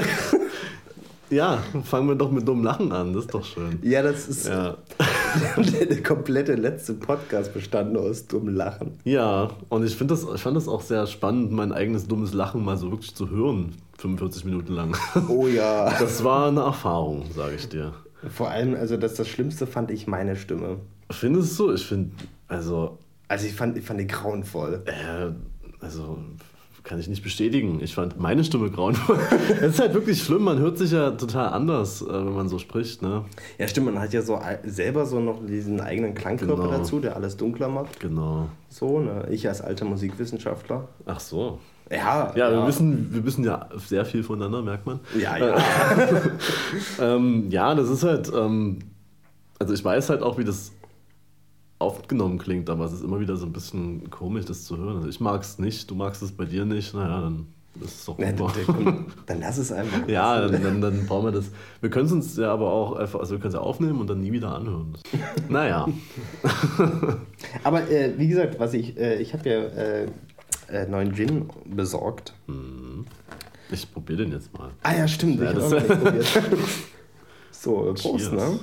Ja, fangen wir doch mit dumm Lachen an, das ist doch schön. Ja, das ist. Ja. der komplette letzte Podcast bestand nur aus dumm Lachen. Ja, und ich, das, ich fand das auch sehr spannend, mein eigenes dummes Lachen mal so wirklich zu hören, 45 Minuten lang. Oh ja. Das war eine Erfahrung, sage ich dir. Vor allem, also das, das Schlimmste fand ich meine Stimme. Findest du? Ich finde, also, Also ich fand, ich fand die grauenvoll. äh, also kann ich nicht bestätigen. Ich fand meine Stimme grauenvoll. Es ist halt wirklich schlimm, man hört sich ja total anders, äh, wenn man so spricht, ne? Ja, stimmt, man hat ja so selber so noch diesen eigenen Klangkörper Genau. dazu, der alles dunkler macht. Genau. So, ne? Ich als alter Musikwissenschaftler. Ach so. Ja, Ja, wir wissen, wir wissen ja sehr viel voneinander, merkt man. Ja, ja. Ähm, ja, das ist halt, ähm, also ich weiß halt auch, wie das aufgenommen klingt, aber es ist immer wieder so ein bisschen komisch, das zu hören. Also ich mag es nicht, du magst es bei dir nicht, naja, dann ist es doch super. dann, dann lass es einfach. Ja, dann, dann, dann brauchen wir das. Wir können es uns ja aber auch einfach, also wir können es ja aufnehmen und dann nie wieder anhören. Naja, Aber äh, wie gesagt, was ich, äh, ich habe ja äh, äh, neuen Gin besorgt. ich probiere den jetzt mal. Ah ja, stimmt. Ja, ich das- auch nicht probiert. so, Prost, Cheers. ne?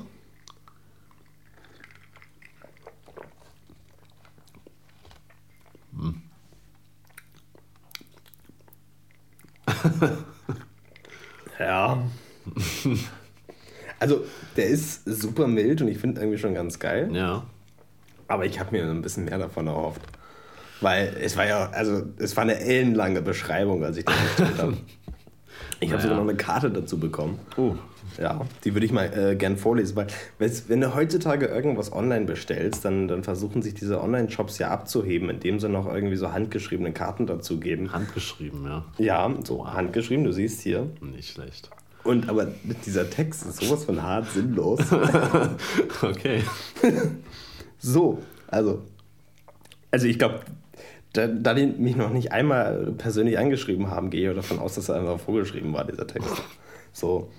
ja. Also, der ist super mild und ich finde irgendwie schon ganz geil. Ja. Aber ich habe mir ein bisschen mehr davon erhofft. Weil es war ja, also es war eine ellenlange Beschreibung, als ich das bestellt habe. Ich habe sogar noch eine Karte dazu bekommen. Oh, Ja, die würde ich mal äh, gern vorlesen, weil wenn du heutzutage irgendwas online bestellst, dann, dann versuchen sich diese Online-Shops ja abzuheben, indem sie noch irgendwie so handgeschriebene Karten dazu geben. handgeschrieben, ja. Ja, so handgeschrieben, du siehst hier. Nicht schlecht. Und aber dieser Text ist sowas von hart sinnlos. Okay. So, also. Also ich glaube, da, die mich noch nicht einmal persönlich angeschrieben haben, gehe ich davon aus, dass er einfach vorgeschrieben war, dieser Text. So.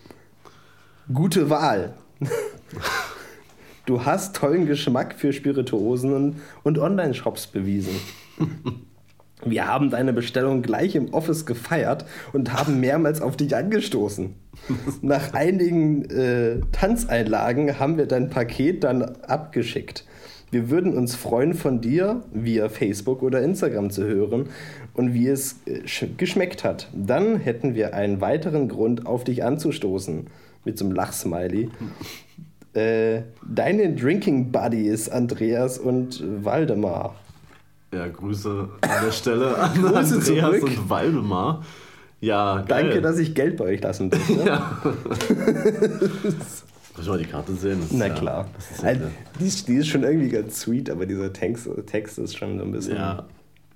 Gute Wahl. Du hast tollen Geschmack für Spirituosen und, und Online-Shops bewiesen. Wir haben deine Bestellung gleich im Office gefeiert und haben mehrmals auf dich angestoßen. Nach einigen äh, Tanzeinlagen haben wir dein Paket dann abgeschickt. Wir würden uns freuen, von dir via Facebook oder Instagram zu hören und wie es äh, sch- geschmeckt hat. Dann hätten wir einen weiteren Grund, auf dich anzustoßen. Mit so einem Lachsmiley. Äh, deine Drinking Buddies, Andreas und Waldemar. Ja, Grüße an der Stelle an Grüße Andreas zurück. und Waldemar. Ja, geil. Danke, dass ich Geld bei euch lassen durfte. Ja. Muss mal die Karte sehen? Das Na ja- klar. ja Also, die, ist, die ist schon irgendwie ganz sweet, aber dieser Text, Text ist schon so ein bisschen, Ja.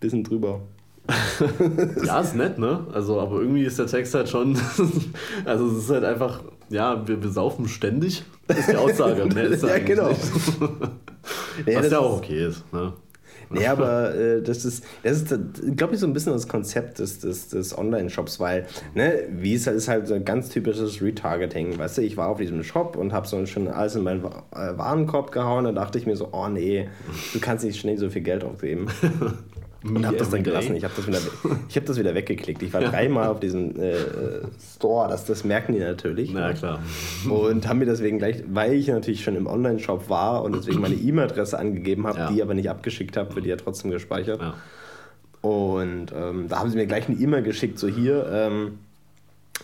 bisschen drüber. Ja, ist nett, ne? Also, aber irgendwie ist der Text halt schon. also, es ist halt einfach, ja, wir, wir saufen ständig. Das ist die Aussage. Mehr ist Ja, genau. Ja, Was das ja auch okay ist, ne? Nee, aber äh, das ist, das ist glaube ich, so ein bisschen das Konzept des, des, des Online-Shops, weil, ne, wie es ist halt so ein ganz typisches Retargeting, weißt du, ich war auf diesem Shop und habe so schon alles in meinen äh, Warenkorb gehauen, da dachte ich mir so, oh nee, du kannst nicht schnell so viel Geld ausgeben. Und habe das dann gelassen. Ich habe das, wieder, ich hab das wieder weggeklickt. Ich war dreimal auf diesem äh, Store, das, das merken die natürlich. Na ja, klar. Und haben mir deswegen gleich, weil ich natürlich schon im Online-Shop war und deswegen meine E-Mail-Adresse angegeben habe, Ja. die aber nicht abgeschickt habe, für die ja trotzdem gespeichert. Ja. Und ähm, da haben sie mir gleich eine E-Mail geschickt, so hier, ähm,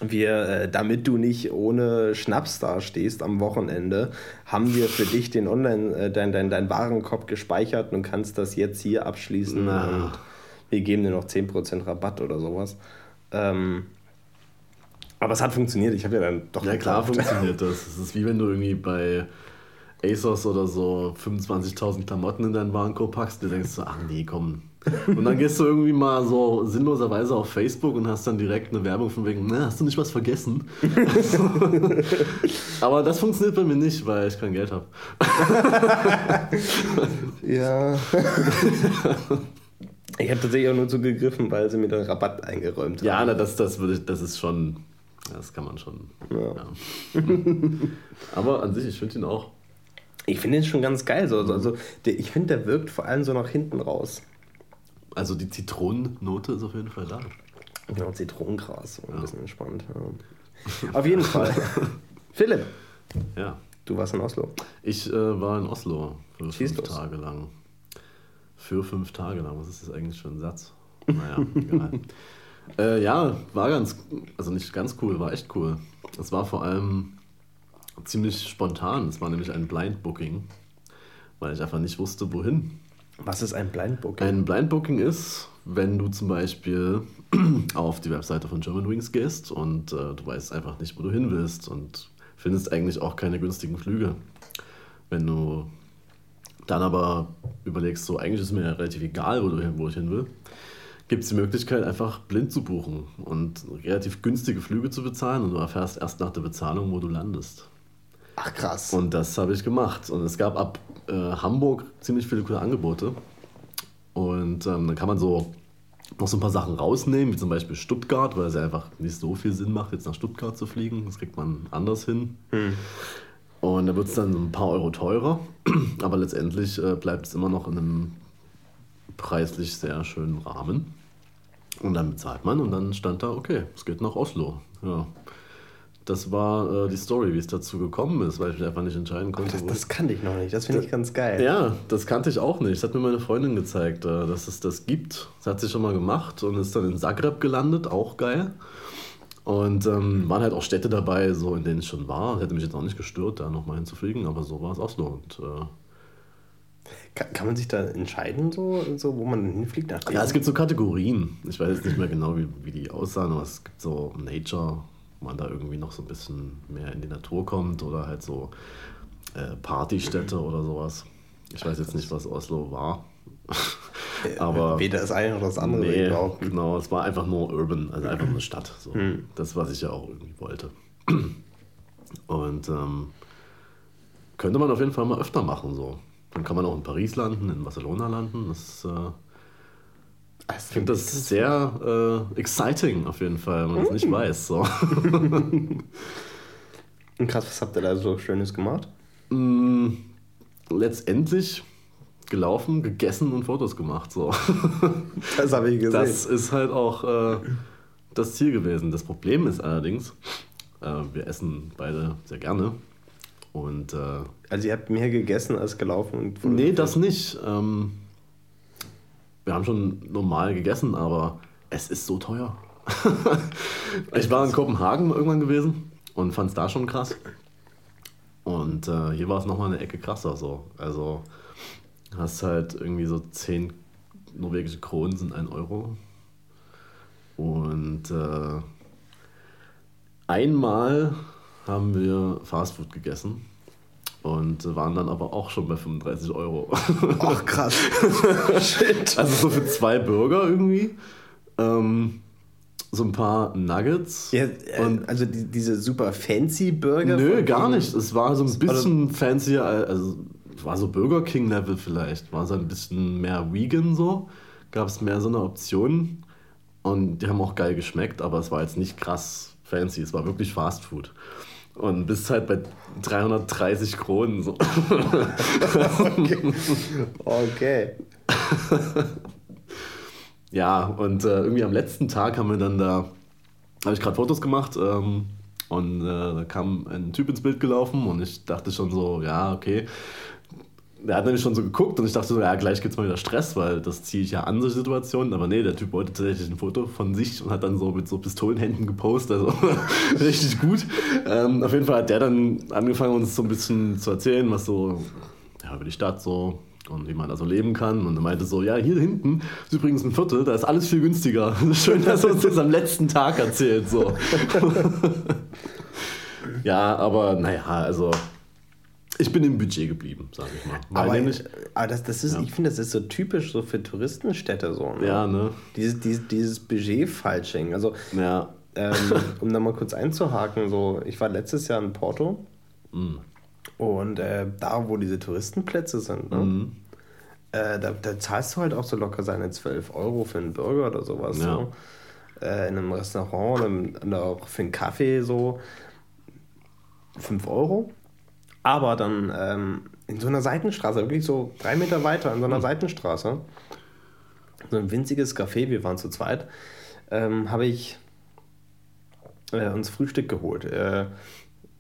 wir, äh, damit du nicht ohne Schnaps dastehst am Wochenende, haben wir für dich den Online, äh, dein, dein, dein Warenkorb gespeichert und kannst das jetzt hier abschließen Na. und wir geben dir noch 10% Rabatt oder sowas. Ähm, aber es hat funktioniert, ich habe ja dann doch Ja, klar gekauft. funktioniert das. Es ist wie wenn du irgendwie bei ASOS oder so 25.000 Klamotten in deinen Warenkorb packst und du denkst so, ach nee, komm. Und dann gehst du irgendwie mal so sinnloserweise auf Facebook und hast dann direkt eine Werbung von wegen, na, hast du nicht was vergessen? Aber das funktioniert bei mir nicht, weil ich kein Geld habe. Ja. ich habe tatsächlich auch nur zugegriffen, weil sie mir den Rabatt eingeräumt haben. Ja, na, das, das, würde ich, das ist schon, das kann man schon. Ja. Ja. Aber an sich, ich finde ihn auch. Ich finde den schon ganz geil. So, also, ich finde, der wirkt vor allem so nach hinten raus. Also die Zitronennote ist auf jeden Fall da. Genau, Zitronengras, so ein bisschen entspannt. Ja. Auf jeden Fall. Philipp, Ja. du warst in Oslo. Ich äh, war in Oslo für Schieß fünf los. Tage lang. Für fünf Tage lang. Was ist das eigentlich für ein Satz? Naja, egal. Äh, ja, war ganz, also nicht ganz cool, war echt cool. Es war vor allem ziemlich spontan. Es war nämlich ein Blind Booking, weil ich einfach nicht wusste, wohin. Was ist ein Blindbook? Ein Blind Booking ist, wenn du zum Beispiel auf die Webseite von Germanwings gehst und äh, du weißt einfach nicht, wo du hin willst und findest eigentlich auch keine günstigen Flüge. Wenn du dann aber überlegst, so eigentlich ist mir ja relativ egal, wo, du hin, wo ich hin will, gibt es die Möglichkeit, einfach blind zu buchen und relativ günstige Flüge zu bezahlen und du erfährst erst nach der Bezahlung, wo du landest. Ach krass. Und das habe ich gemacht. Und es gab ab äh, Hamburg ziemlich viele coole Angebote. Und ähm, dann kann man so noch so ein paar Sachen rausnehmen, wie zum Beispiel Stuttgart, weil es ja einfach nicht so viel Sinn macht, jetzt nach Stuttgart zu fliegen. Das kriegt man anders hin. Und da wird es dann ein paar Euro teurer. Aber letztendlich äh, bleibt es immer noch in einem preislich sehr schönen Rahmen. Und dann bezahlt man und dann stand da, okay, es geht nach Oslo. Ja. Das war äh, die Story, wie es dazu gekommen ist, weil ich mich einfach nicht entscheiden konnte. das, das kannte ich noch nicht. Das finde ich ganz geil. ja, das kannte ich auch nicht. Das hat mir meine Freundin gezeigt, äh, dass es das gibt. Das hat sie schon mal gemacht und ist dann in Zagreb gelandet, auch geil. Und ähm, waren halt auch Städte dabei, so in denen ich schon war. Hätte mich jetzt auch nicht gestört, da nochmal hinzufliegen, aber so war es Oslo. Und, äh, Kann, kann man sich da entscheiden, so, so wo man hinfliegt? Nach ja, es gibt so Kategorien. Ich weiß jetzt nicht mehr genau, wie, wie die aussahen, aber es gibt so Nature, man da irgendwie noch so ein bisschen mehr in die Natur kommt oder halt so äh, Partystädte oder sowas. Ich weiß jetzt nicht, was Oslo war. aber Weder das eine noch das andere. Nee, genau, es war einfach nur urban, also einfach eine Stadt. So. Das, was ich ja auch irgendwie wollte. Und ähm, könnte man auf jeden Fall mal öfter machen. So. Dann kann man auch in Paris landen, in Barcelona landen. Das, äh, ich Also, finde das sehr äh, exciting auf jeden Fall, wenn man es nicht weiß. So. Und krass, was habt ihr da so Schönes gemacht? Mm, Letztendlich gelaufen, gegessen und Fotos gemacht. So. Das habe ich gesehen. Das ist halt auch äh, das Ziel gewesen. Das Problem ist allerdings, äh, wir essen beide sehr gerne. Und äh, also ihr habt mehr gegessen als gelaufen und nee, das nicht. Ähm, wir haben schon normal gegessen, aber es ist so teuer. ich war in Kopenhagen irgendwann gewesen und fand es da schon krass. Und äh, hier war es nochmal eine Ecke krasser so. Also hast halt irgendwie so 10 norwegische Kronen sind 1 Euro. Und äh, einmal haben wir Fastfood gegessen und waren dann aber auch schon bei 35 Euro. Ach krass. Shit. Also so für zwei Burger irgendwie. Ähm, so ein paar Nuggets. Ja, äh, und also die, diese super fancy Burger? nö, gar nicht. Es war so ein bisschen fancier, also war so Burger King Level vielleicht. War so ein bisschen mehr vegan so. Gab es mehr so eine Option. Und die haben auch geil geschmeckt, aber es war jetzt nicht krass fancy. Es war wirklich Fast Food. Und bist halt bei 330 Kronen so. Okay. Ja, und äh, irgendwie am letzten Tag haben wir dann da, habe ich gerade Fotos gemacht ähm, und äh, da kam ein Typ ins Bild gelaufen und ich dachte schon so, ja, okay. Der hat nämlich schon so geguckt und ich dachte so, ja, gleich gibt's mal wieder Stress, weil das ziehe ich ja an, solche Situationen. Aber nee, der Typ wollte tatsächlich ein Foto von sich und hat dann so mit so Pistolenhänden gepostet, also richtig gut. Ähm, auf jeden Fall hat der dann angefangen, uns so ein bisschen zu erzählen, was so ja, über die Stadt so und wie man da so leben kann. Und er meinte so, ja, hier hinten ist übrigens ein Viertel, da ist alles viel günstiger. Schön, dass er uns das am letzten Tag erzählt. So. ja, aber naja, also ich bin im Budget geblieben, sag ich mal. Weil Aber, nämlich, aber das, das ist, Ja. ich finde, das ist so typisch so für Touristenstädte so. Ne? ja, ne? Dieses, dieses, dieses Budget-Falsching. Also, Ja, ähm, um da mal kurz einzuhaken, so, ich war letztes Jahr in Porto Mm. und äh, da, wo diese Touristenplätze sind, ne? Mhm. äh, da, da zahlst du halt auch so locker seine 12 Euro für einen Burger oder sowas. Ja. So. Äh, in einem Restaurant oder auch für einen Kaffee so 5 Euro. Aber dann ähm, in so einer Seitenstraße, wirklich so drei Meter weiter in so einer Seitenstraße, so ein winziges Café, wir waren zu zweit, ähm, habe ich äh, uns Frühstück geholt. Äh,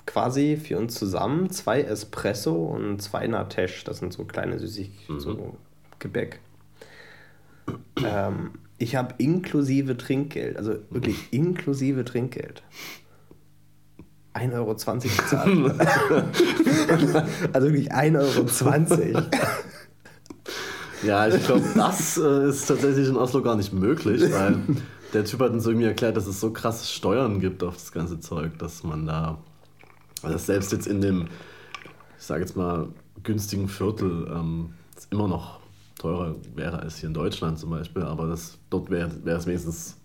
quasi für uns zusammen zwei Espresso und zwei Natesh. Das sind so kleine Süßig, Mhm. so Gebäck. Ähm, ich habe inklusive Trinkgeld, also wirklich inklusive Trinkgeld. 1,20 Euro bezahlt. also wirklich 1,20 Euro. Ja, ich glaube, das äh, ist tatsächlich in Oslo gar nicht möglich, weil der Typ hat uns irgendwie erklärt, dass es so krasse Steuern gibt auf das ganze Zeug, dass man da, also selbst jetzt in dem, ich sage jetzt mal, günstigen Viertel ähm, immer noch teurer wäre als hier in Deutschland zum Beispiel, aber das, dort wäre es wenigstens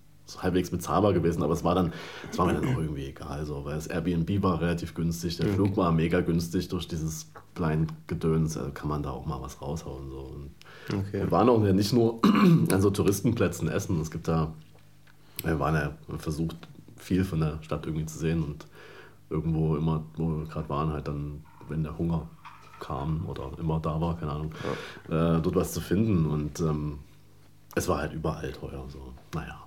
halbwegs bezahlbar gewesen, aber es war dann, es war mir dann auch irgendwie egal, so, weil das Airbnb war relativ günstig, der Flug war mega günstig durch dieses Blind-Gedöns, also kann man da auch mal was raushauen. So. Und Okay. wir waren auch ja nicht nur an so Touristenplätzen essen. Es gibt da, wir waren ja versucht, viel von der Stadt irgendwie zu sehen und irgendwo immer, wo wir gerade waren, halt dann, wenn der Hunger kam oder immer da war, keine Ahnung, äh, dort was zu finden. Und ähm, es war halt überall teuer. So. Naja.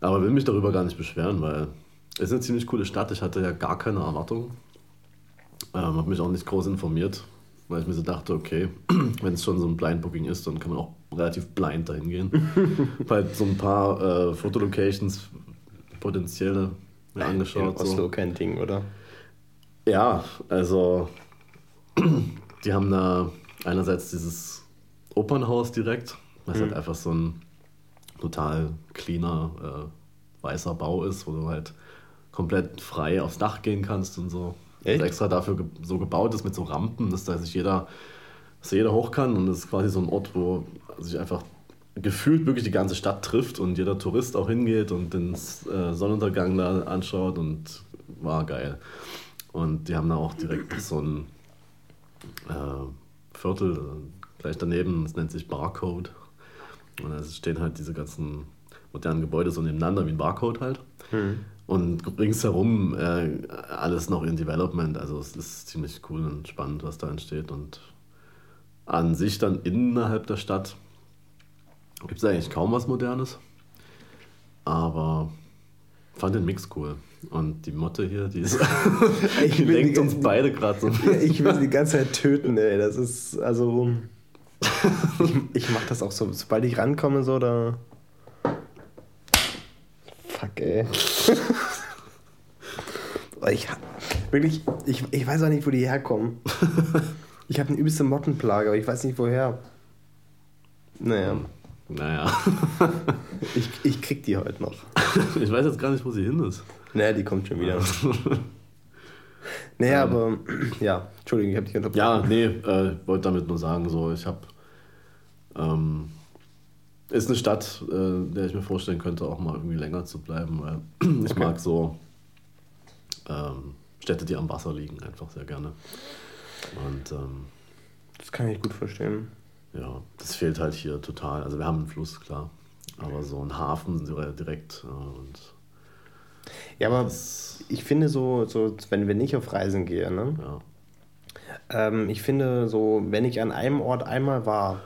Aber will mich darüber gar nicht beschweren, weil es ist eine ziemlich coole Stadt. Ich hatte ja gar keine Erwartungen. Ähm, habe mich auch nicht groß informiert, weil ich mir so dachte, okay, wenn es schon so ein Blind Booking ist, dann kann man auch relativ blind dahin gehen. Halt so ein paar äh, Fotolocations potenzielle mir In angeschaut. Oslo So. kein Ding, oder? Ja, also die haben da einerseits dieses Opernhaus direkt, was halt einfach so ein total cleaner äh, weißer Bau ist, wo du halt komplett frei aufs Dach gehen kannst und so. Echt? Das extra dafür ge so gebaut ist mit so Rampen, dass da sich jeder, dass jeder hoch kann und das ist quasi so ein Ort, wo sich einfach gefühlt wirklich die ganze Stadt trifft und jeder Tourist auch hingeht und den äh, Sonnenuntergang da anschaut und war geil. Und die haben da auch direkt so ein äh, Viertel gleich daneben, das nennt sich Barcode. Und da stehen halt diese ganzen modernen Gebäude so nebeneinander wie ein Barcode halt. Und ringsherum äh, alles noch in Development. Also es ist ziemlich cool und spannend, was da entsteht. Und an sich dann innerhalb der Stadt gibt es eigentlich kaum was Modernes. Aber fand den Mix cool. Und die Motte hier, die, ist, Ich die lenkt uns beide gerade so. Ich will sie die ganze Zeit töten, ey. Das ist, also. Ich, ich mach das auch so, sobald ich rankomme, so, da. Fuck, ey. Ich wirklich, ich, ich weiß auch nicht, wo die herkommen. Ich habe eine übelste Mottenplage, aber ich weiß nicht woher. Naja, Naja, ich, ich krieg die heute noch. ich weiß jetzt gar nicht, wo sie hin ist. Naja, die kommt schon wieder. Naja, aber ja, Entschuldigung, ich habe dich unterbrochen. Ja, nee, äh, ich wollte damit nur sagen, so, ich habe. Ähm, ist eine Stadt, äh, der ich mir vorstellen könnte, auch mal irgendwie länger zu bleiben, weil ich Okay. mag so ähm, Städte, die am Wasser liegen, einfach sehr gerne. Und ähm, Das kann ich gut verstehen. ja, das fehlt halt hier total. Also, wir haben einen Fluss, klar, aber so ein Hafen dire- direkt äh, und Ja, aber das, ich finde so, so wenn, wenn ich auf Reisen gehe, ne? ja. Ähm, ich finde so, wenn ich an einem Ort einmal war,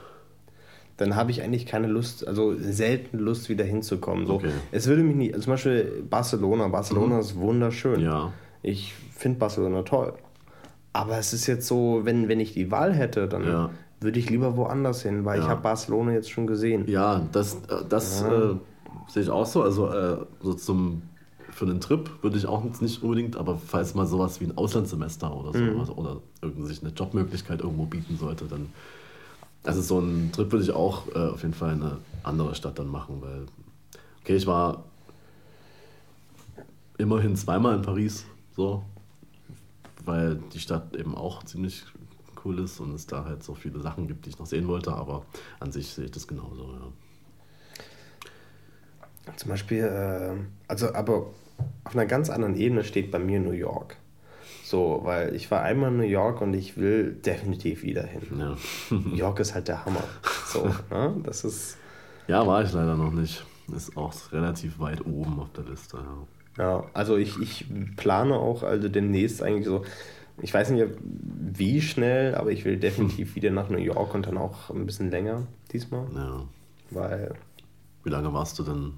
dann habe ich eigentlich keine Lust, also selten Lust, wieder hinzukommen. So, Okay. Es würde mich nicht, also zum Beispiel Barcelona. Barcelona ist wunderschön. Ja. Ich finde Barcelona toll. Aber es ist jetzt so, wenn, wenn ich die Wahl hätte, dann Ja. würde ich lieber woanders hin, weil ich Ja. habe Barcelona jetzt schon gesehen. Ja, das, das äh, sehe ich auch so. Also äh, so zum für einen Trip würde ich auch jetzt nicht unbedingt, aber falls mal sowas wie ein Auslandssemester oder so also, oder irgendwie sich eine Jobmöglichkeit irgendwo bieten sollte, dann also so einen Trip würde ich auch äh, auf jeden Fall in eine andere Stadt dann machen, weil okay, ich war immerhin zweimal in Paris, so, weil die Stadt eben auch ziemlich cool ist und es da halt so viele Sachen gibt, die ich noch sehen wollte, aber an sich sehe ich das genauso, ja. Zum Beispiel, äh, also aber auf einer ganz anderen Ebene steht bei mir New York. So, weil ich war einmal in New York und ich will definitiv wieder hin. Ja. New York ist halt der Hammer. So, ne? Das ist, ja, war ich leider noch nicht. Ist auch relativ weit oben auf der Liste, ja. ja, also ich, ich plane auch also demnächst eigentlich so, ich weiß nicht wie schnell, aber ich will definitiv wieder nach New York und dann auch ein bisschen länger diesmal, ja. weil Wie lange warst du denn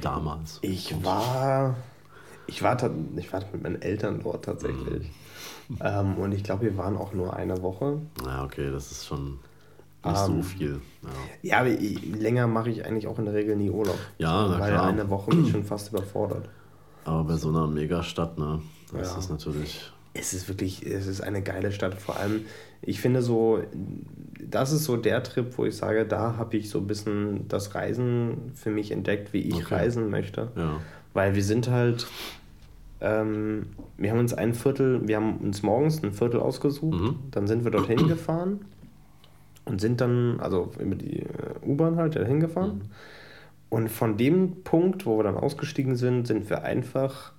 damals? Ich war. Ich war, ich war mit meinen Eltern dort tatsächlich. Mhm. Ähm, und ich glaube, wir waren auch nur eine Woche. Ja, okay, das ist schon nicht um, so ähm, viel. Ja, ja aber länger mache ich eigentlich auch in der Regel nie Urlaub. Ja, na Weil klar. eine Woche mich schon fast überfordert. Aber bei so einer Megastadt, ne, das ja. ist natürlich es ist wirklich, es ist eine geile Stadt. Vor allem, ich finde so, das ist so der Trip, wo ich sage, da habe ich so ein bisschen das Reisen für mich entdeckt, wie ich okay. reisen möchte. Ja. Weil wir sind halt, ähm, wir haben uns ein Viertel, wir haben uns morgens ein Viertel ausgesucht, mhm. dann sind wir dorthin gefahren und sind dann, also über die äh, U-Bahn halt dahin gefahren. Mhm. Und von dem Punkt, wo wir dann ausgestiegen sind, sind wir einfach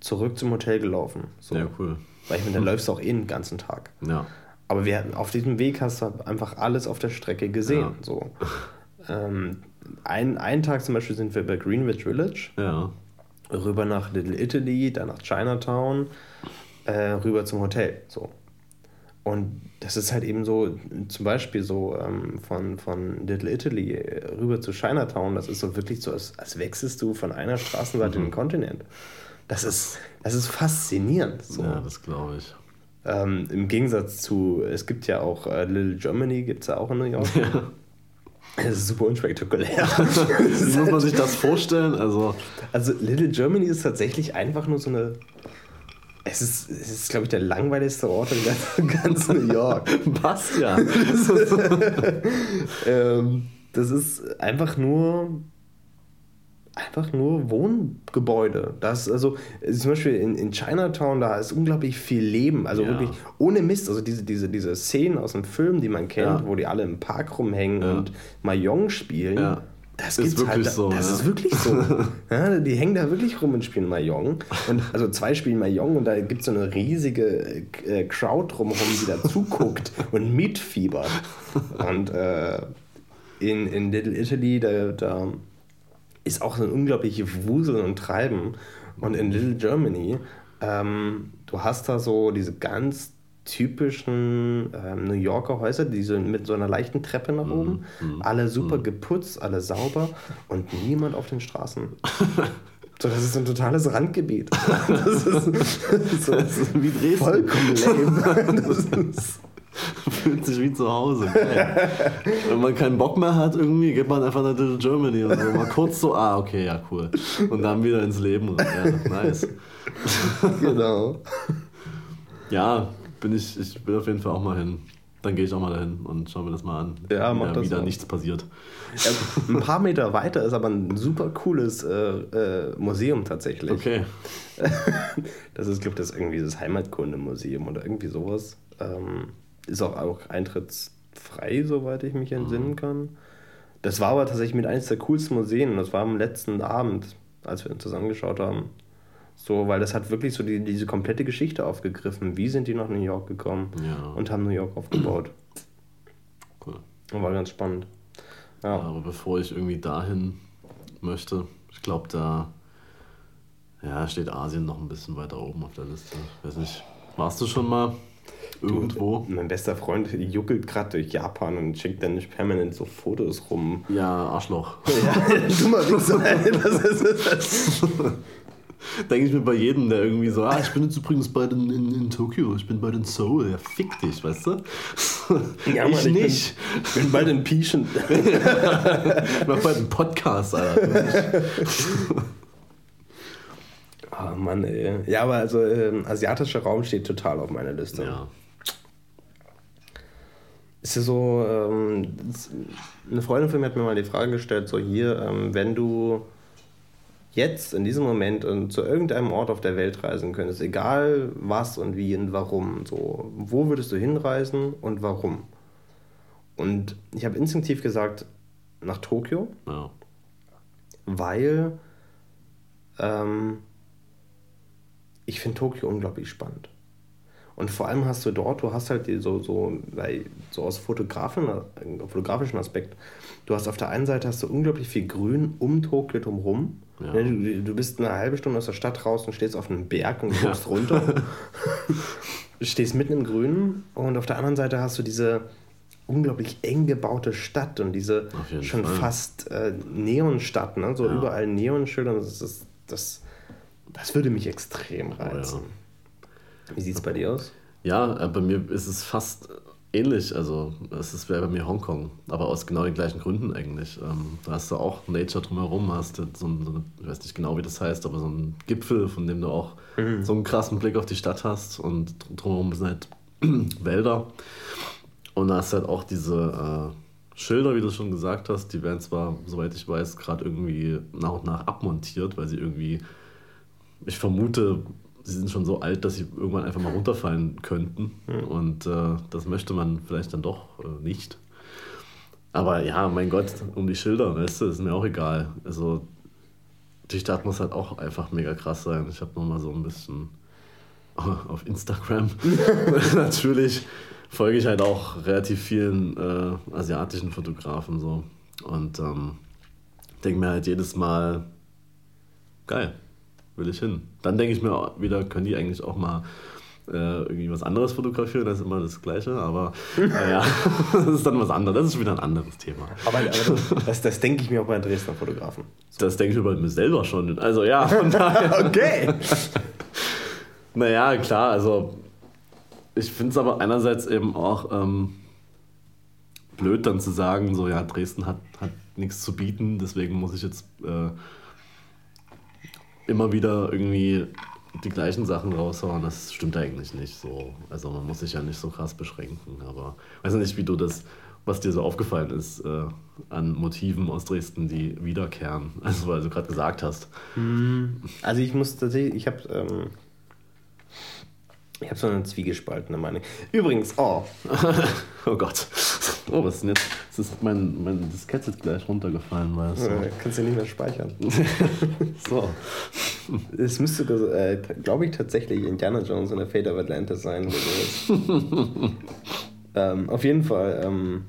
zurück zum Hotel gelaufen. So. Ja, cool. Weil ich meine, da läufst du auch eh den ganzen Tag. Ja. Aber wir, auf diesem Weg hast du einfach alles auf der Strecke gesehen. Ja. So. Ähm, ein, einen Tag zum Beispiel sind wir bei Greenwich Village. Ja. Rüber nach Little Italy, dann nach Chinatown, äh, rüber zum Hotel. So. Und das ist halt eben so, zum Beispiel so ähm, von, von Little Italy rüber zu Chinatown, das ist so wirklich so, als, als wechselst du von einer Straßenseite mhm. in den Kontinent. Das ist, das ist faszinierend. So. Ja, das glaube ich. Ähm, Im Gegensatz zu, es gibt ja auch äh, Little Germany, gibt es ja auch in New York. Ja. Das ist super unspektakulär. Muss man sich das vorstellen? Also, also Little Germany ist tatsächlich einfach nur so eine. Es ist, es ist glaube ich, der langweiligste Ort in ganz, New York. Passt ja. ähm, das ist einfach nur einfach nur Wohngebäude. Das also zum Beispiel in, in Chinatown, da ist unglaublich viel Leben. Also ja. wirklich ohne Mist. Also diese, diese, diese Szenen aus dem Film, die man kennt, ja. wo die alle im Park rumhängen ja. und Mahjong spielen. Das ist wirklich halt, so. Das ist wirklich so. ja, die hängen da wirklich rum und spielen Mahjong. Und, also zwei spielen Mahjong und da gibt es so eine riesige äh, Crowd drumherum, die da zuguckt und mitfiebert. Und äh, in, in Little Italy, da, da ist auch ein unglaubliches Wuseln und Treiben. Und in Little Germany, ähm, du hast da so diese ganz typischen ähm, New Yorker Häuser, die so mit so einer leichten Treppe nach oben, mm, alle super mm. geputzt, alle sauber und niemand auf den Straßen. So, das ist ein totales Randgebiet. Das ist, so, das ist wie Dresden. Vollkommen lame. Das ist, Fühlt sich wie zu Hause. Wenn man keinen Bock mehr hat, irgendwie geht man einfach nach Little Germany und so. Mal kurz so, ah, okay, ja, cool. Und dann wieder ins Leben. Ja, nice. Genau. Ja, bin ich, ich will auf jeden Fall auch mal hin. Dann gehe ich auch mal dahin und schaue mir das mal an. Ja, mach das wieder auch. nichts passiert. Ja, ein paar Meter weiter ist aber ein super cooles äh, äh, Museum tatsächlich. Okay. das ist, glaube ich, das irgendwie das Heimatkundemuseum oder irgendwie sowas. Ähm, ist auch, auch eintrittsfrei, soweit ich mich entsinnen mhm. kann. Das war aber tatsächlich mit eines der coolsten Museen. Das war am letzten Abend, als wir uns das angeschaut haben. So, weil das hat wirklich so die, diese komplette Geschichte aufgegriffen. Wie sind die nach New York gekommen ja. und haben New York aufgebaut. Cool. Und war ganz spannend. Ja. ja aber bevor ich irgendwie dahin möchte, ich glaube, da ja, steht Asien noch ein bisschen weiter oben auf der Liste. Weiß nicht. Warst du schon mal? Irgendwo. Mein bester Freund juckelt gerade durch Japan und schickt dann nicht permanent so Fotos rum. Ja, Arschloch. Ja, dummer Wichser. das ist das. Denke ich mir bei jedem, der irgendwie so, ah, ich bin jetzt übrigens bei den, in, in Tokio, ich bin bei den Seoul. Ja, fick dich, weißt du? Ja, ich, Mann, nicht. Ich bin, bin bei den Pieschen. ich mach bei den Podcasts, Alter. Oh Mann, ey. Ja, aber also ähm, asiatischer Raum steht total auf meiner Liste. Ja. Ist ja so, ähm, eine Freundin von mir hat mir mal die Frage gestellt, so hier, ähm, wenn du jetzt in diesem Moment und zu irgendeinem Ort auf der Welt reisen könntest, egal was und wie und warum, so, wo würdest du hinreisen und warum? Und ich habe instinktiv gesagt, nach Tokio, ja. weil ähm, ich finde Tokio unglaublich spannend. Und vor allem hast du dort, du hast halt so, so, so aus Fotografen, fotografischen Aspekt, du hast auf der einen Seite hast du unglaublich viel Grün um Tokio drumherum. Ja. Du, du, bist eine halbe Stunde aus der Stadt raus und stehst auf einem Berg und guckst ja. runter. du stehst mitten im Grünen und auf der anderen Seite hast du diese unglaublich eng gebaute Stadt und diese schon Fall. fast äh, Neonstadt, ne? so ja. überall Neonschilder. Das, das, das Das würde mich extrem reizen. Oh, Wie sieht es bei dir aus? Ja, äh, bei mir ist es fast ähnlich. Also, es wäre bei mir Hongkong, aber aus genau den gleichen Gründen eigentlich. Ähm, da hast du auch Nature drumherum, hast du so, ein, so eine, ich weiß nicht genau, wie das heißt, aber so einen Gipfel, von dem du auch mhm. so einen krassen Blick auf die Stadt hast und drumherum sind halt Wälder. Und da hast du halt auch diese äh, Schilder, wie du schon gesagt hast, die werden zwar, soweit ich weiß, gerade irgendwie nach und nach abmontiert, weil sie irgendwie, ich vermute, sie sind schon so alt, dass sie irgendwann einfach mal runterfallen könnten. Mhm. Und äh, das möchte man vielleicht dann doch äh, nicht. Aber ja, mein Gott, um die Schilder, weißt du, ist mir auch egal. Also die Stadt muss halt auch einfach mega krass sein. Ich habe nochmal so ein bisschen auf Instagram natürlich folge ich halt auch relativ vielen äh, asiatischen Fotografen so. Und ähm, denke mir halt jedes Mal, geil, will ich hin. Dann denke ich mir wieder, können die eigentlich auch mal äh, irgendwie was anderes fotografieren, das ist immer das Gleiche, aber naja, das ist dann was anderes, das ist wieder ein anderes Thema. Aber, aber das, das denke ich mir auch bei Dresdner Fotografen. Das denke ich mir bei mir selber schon. Also ja, von daher. okay. naja, klar, also ich finde es aber einerseits eben auch ähm, blöd dann zu sagen, so ja, Dresden hat, hat nichts zu bieten, deswegen muss ich jetzt äh, immer wieder irgendwie die gleichen Sachen raushauen. Das stimmt eigentlich nicht so. Also man muss sich ja nicht so krass beschränken. Aber ich weiß nicht, wie du das, was dir so aufgefallen ist äh, an Motiven aus Dresden, die wiederkehren. Also weil du gerade gesagt hast. Hm. Also ich muss tatsächlich, ich habe ähm, ich habe so eine zwiegespaltene Meinung. Übrigens, oh. oh Gott. Oh, was ist denn jetzt? Das ist mein, mein Diskette ist gleich runtergefallen, du. Ja, kannst du nicht mehr speichern. so. Es müsste, äh, glaube ich, tatsächlich Indiana Jones in der Fate of Atlantis sein. ähm, auf jeden Fall. Ähm,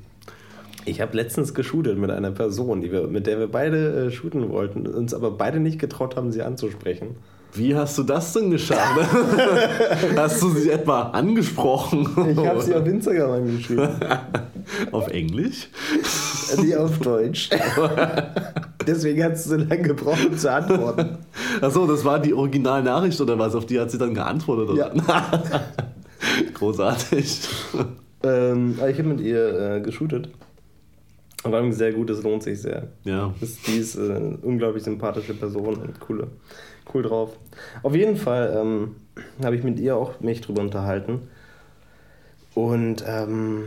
ich habe letztens geshootet mit einer Person, die wir, mit der wir beide äh, shooten wollten, uns aber beide nicht getraut haben, sie anzusprechen. Wie hast du das denn geschafft? hast du sie etwa angesprochen? Ich habe sie auf Instagram angeschrieben. auf Englisch? Nee, auf Deutsch. Deswegen hat sie so lange gebraucht, um zu antworten. Achso, das war die Originalnachricht oder was? Auf die hat sie dann geantwortet? Oder? Ja. Großartig. Ähm, ich habe mit ihr äh, geshootet. War sehr gut, es lohnt sich sehr. Ja. die ist äh, eine unglaublich sympathische Person und coole, cool drauf. Auf jeden Fall ähm, habe ich mit ihr auch mich drüber unterhalten. Und ähm,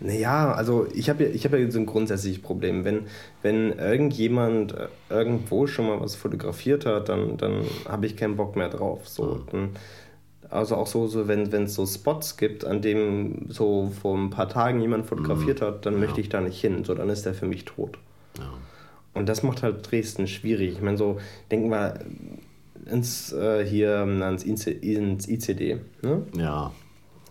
naja, also ich habe ja, hab ja so ein grundsätzliches Problem. Wenn, wenn irgendjemand äh, irgendwo schon mal was fotografiert hat, dann, dann habe ich keinen Bock mehr drauf. So, dann, also auch so, so wenn es so Spots gibt, an dem so vor ein paar Tagen jemand fotografiert mhm. hat, dann ja. möchte ich da nicht hin. So, dann ist der für mich tot. Ja. Und das macht halt Dresden schwierig. Ich meine, so, denken wir ins, äh, hier ans, ins ICD. Ne? Ja.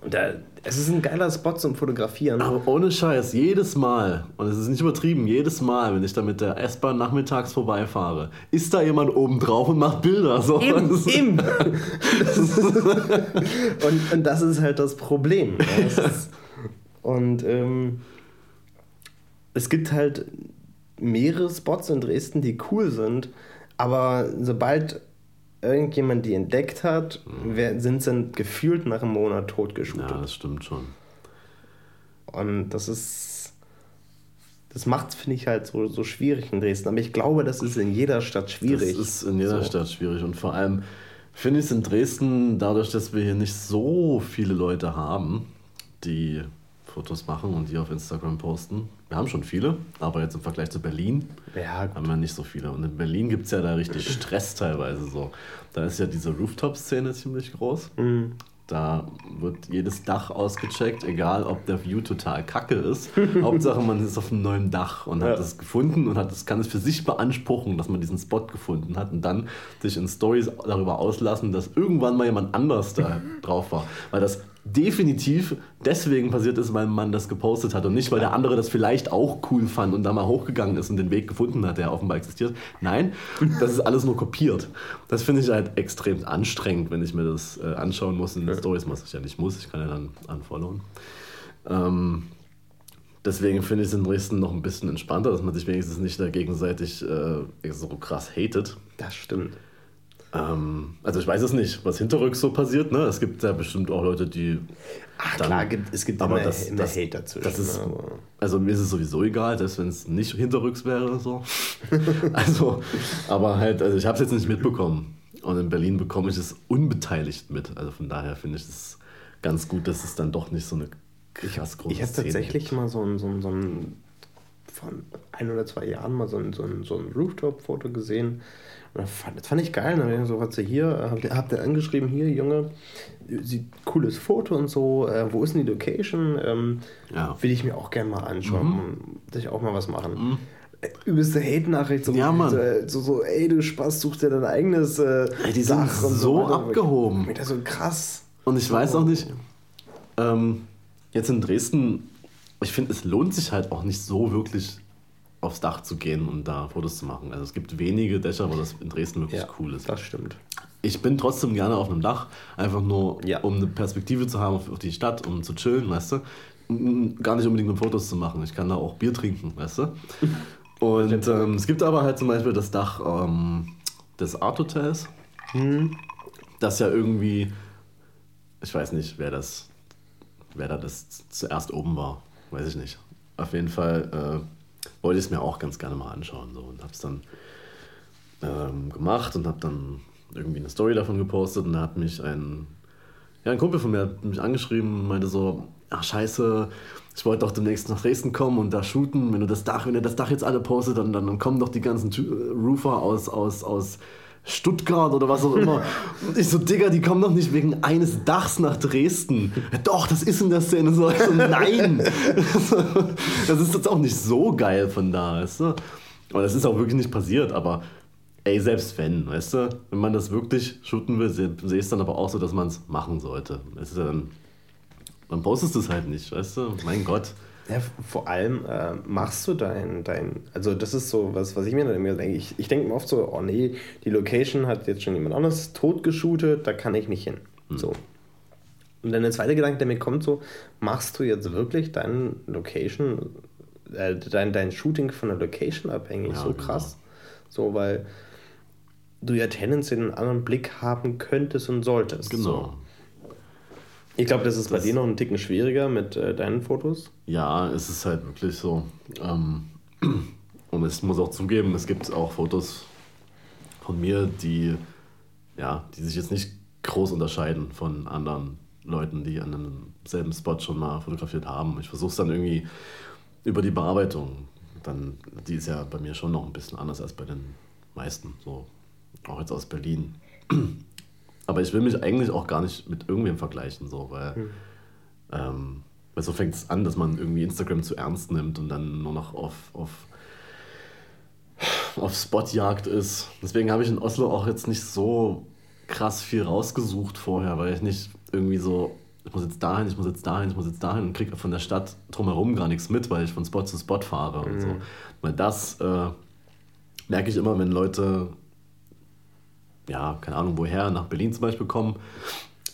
Und da, es ist ein geiler Spot zum Fotografieren. Aber ohne Scheiß, jedes Mal, und es ist nicht übertrieben, jedes Mal, wenn ich da mit der S-Bahn nachmittags vorbeifahre, ist da jemand oben drauf und macht Bilder. So. Eben, eben. und, und das ist halt das Problem. Ist, und ähm, es gibt halt mehrere Spots in Dresden, die cool sind, aber sobald irgendjemand die entdeckt hat, mhm. sind sie gefühlt nach einem Monat totgeschootet. Ja, das stimmt schon. Und das ist. Das macht es, finde ich, halt so, so schwierig in Dresden. Aber ich glaube, das ist in jeder Stadt schwierig. Das ist in jeder so. Stadt schwierig. Und vor allem finde ich es in Dresden, dadurch, dass wir hier nicht so viele Leute haben, die Fotos machen und die auf Instagram posten. Wir haben schon viele, aber jetzt im Vergleich zu Berlin ja, haben wir nicht so viele. Und in Berlin gibt es ja da richtig Stress teilweise so. Da ist ja diese Rooftop-Szene ziemlich groß. Mhm. Da wird jedes Dach ausgecheckt, egal ob der View total kacke ist. Hauptsache, man ist auf einem neuen Dach und hat es gefunden und hat es, kann es für sich beanspruchen, dass man diesen Spot gefunden hat und dann sich in Stories darüber auslassen, dass irgendwann mal jemand anders da drauf war. Weil das definitiv deswegen passiert ist, weil man das gepostet hat und nicht, weil der andere das vielleicht auch cool fand und da mal hochgegangen ist und den Weg gefunden hat, der offenbar existiert. Nein, das ist alles nur kopiert. Das finde ich halt extrem anstrengend, wenn ich mir das äh, anschauen muss in den Stories, was ich ja nicht muss. Ich kann ja dann unfollowen. Ähm, deswegen finde ich es in Dresden noch ein bisschen entspannter, dass man sich wenigstens nicht da gegenseitig äh, so krass hatet. Das stimmt. Ähm, also ich weiß es nicht, was hinterrücks so passiert. Ne? Es gibt ja bestimmt auch Leute, die. Ach dann- klar, gibt, es gibt aber immer, das- immer das- Hate dazwischen. das ist- Also mir ist es sowieso egal, selbst wenn es nicht hinterrücks wäre. So. also, aber halt, also ich habe es jetzt nicht mitbekommen. Und in Berlin bekomme ich es unbeteiligt mit. Also von daher finde ich es ganz gut, dass es dann doch nicht so eine krass große Ich habe Szene tatsächlich mal so ein, so ein, so ein von ein oder zwei Jahren mal so ein, so ein, so ein Rooftop-Foto gesehen. Und das fand, das fand ich geil. Dann habe ich gesagt, so, was ihr hier, habt ihr, habt ihr angeschrieben, hier, Junge, sieht cooles Foto und so, äh, wo ist denn die Location? Ähm, Ja. Will ich mir auch gerne mal anschauen, Mhm. und dass ich auch mal was machen. Äh, Übelste Hate-Nachricht, so, Ja, Mann. äh, so, so, ey, du Spaß, such dir dein eigenes äh, Ey, die sind Dach und so weiter. abgehoben. Dachte so krass. Und ich weiß auch nicht, ähm, jetzt in Dresden, ich finde, es lohnt sich halt auch nicht so wirklich aufs Dach zu gehen und da Fotos zu machen. Also es gibt wenige Dächer, wo das in Dresden wirklich Ja, cool ist. das stimmt. Ich bin trotzdem gerne auf einem Dach, einfach nur, Ja. um eine Perspektive zu haben auf, auf die Stadt, um zu chillen, weißt du. Gar nicht unbedingt um Fotos zu machen. Ich kann da auch Bier trinken, weißt du. Und ähm, es gibt aber halt zum Beispiel das Dach ähm, des Art Hotels, das ja irgendwie, ich weiß nicht, wer das, wer da das zuerst oben war, weiß ich nicht. Auf jeden Fall äh, wollte ich es mir auch ganz gerne mal anschauen so, und habe es dann ähm, gemacht und habe dann irgendwie eine Story davon gepostet und da hat mich ein, ja, ein Kumpel von mir hat mich angeschrieben und meinte so, ach scheiße, ich wollte doch demnächst nach Dresden kommen und da shooten, wenn du das Dach, wenn ihr das Dach jetzt alle postet, dann, dann kommen doch die ganzen Roofer aus, aus, aus Stuttgart oder was auch immer. Und ich so, Digga, die kommen doch nicht wegen eines Dachs nach Dresden. Doch, das ist in der Szene so. Ich so nein! das ist jetzt auch nicht so geil von da, weißt du? Und das ist auch wirklich nicht passiert, aber ey, selbst wenn, weißt du, wenn man das wirklich shooten will, sehe ich es dann aber auch so, dass man es machen sollte. Es ist ja dann, postest du es halt nicht, weißt du? Mein Gott. Ja, vor allem äh, machst du dein, dein, also das ist so was, was ich mir dann immer denke. Ich, ich denke mir oft so, oh nee, die Location hat jetzt schon jemand anderes totgeshootet, da kann ich nicht hin. So. Und dann der zweite Gedanke, der mir kommt, so, machst du jetzt wirklich dein Location, äh, dein, dein Shooting von der Location abhängig? Ja, so genau. krass. So, weil du ja tendenziell einen anderen Blick haben könntest und solltest. So. Ich glaube, das ist bei Das- dir noch ein Ticken schwieriger mit äh, deinen Fotos. Ja, es ist halt wirklich so. Ähm, und ich muss auch zugeben, es gibt auch Fotos von mir, die, ja, die sich jetzt nicht groß unterscheiden von anderen Leuten, die an einem selben Spot schon mal fotografiert haben. Ich versuche es dann irgendwie über die Bearbeitung. Dann, die ist ja bei mir schon noch ein bisschen anders als bei den meisten. So, auch jetzt aus Berlin. Aber ich will mich eigentlich auch gar nicht mit irgendwem vergleichen, so, weil ähm, weil so fängt es an, dass man irgendwie Instagram zu ernst nimmt und dann nur noch auf, auf, auf Spotjagd ist. Deswegen habe ich in Oslo auch jetzt nicht so krass viel rausgesucht vorher, weil ich nicht irgendwie so, ich muss jetzt dahin, ich muss jetzt dahin, ich muss jetzt dahin und kriege von der Stadt drumherum gar nichts mit, weil ich von Spot zu Spot fahre und so. Weil das äh, merke ich immer, wenn Leute, ja, keine Ahnung woher, nach Berlin zum Beispiel kommen,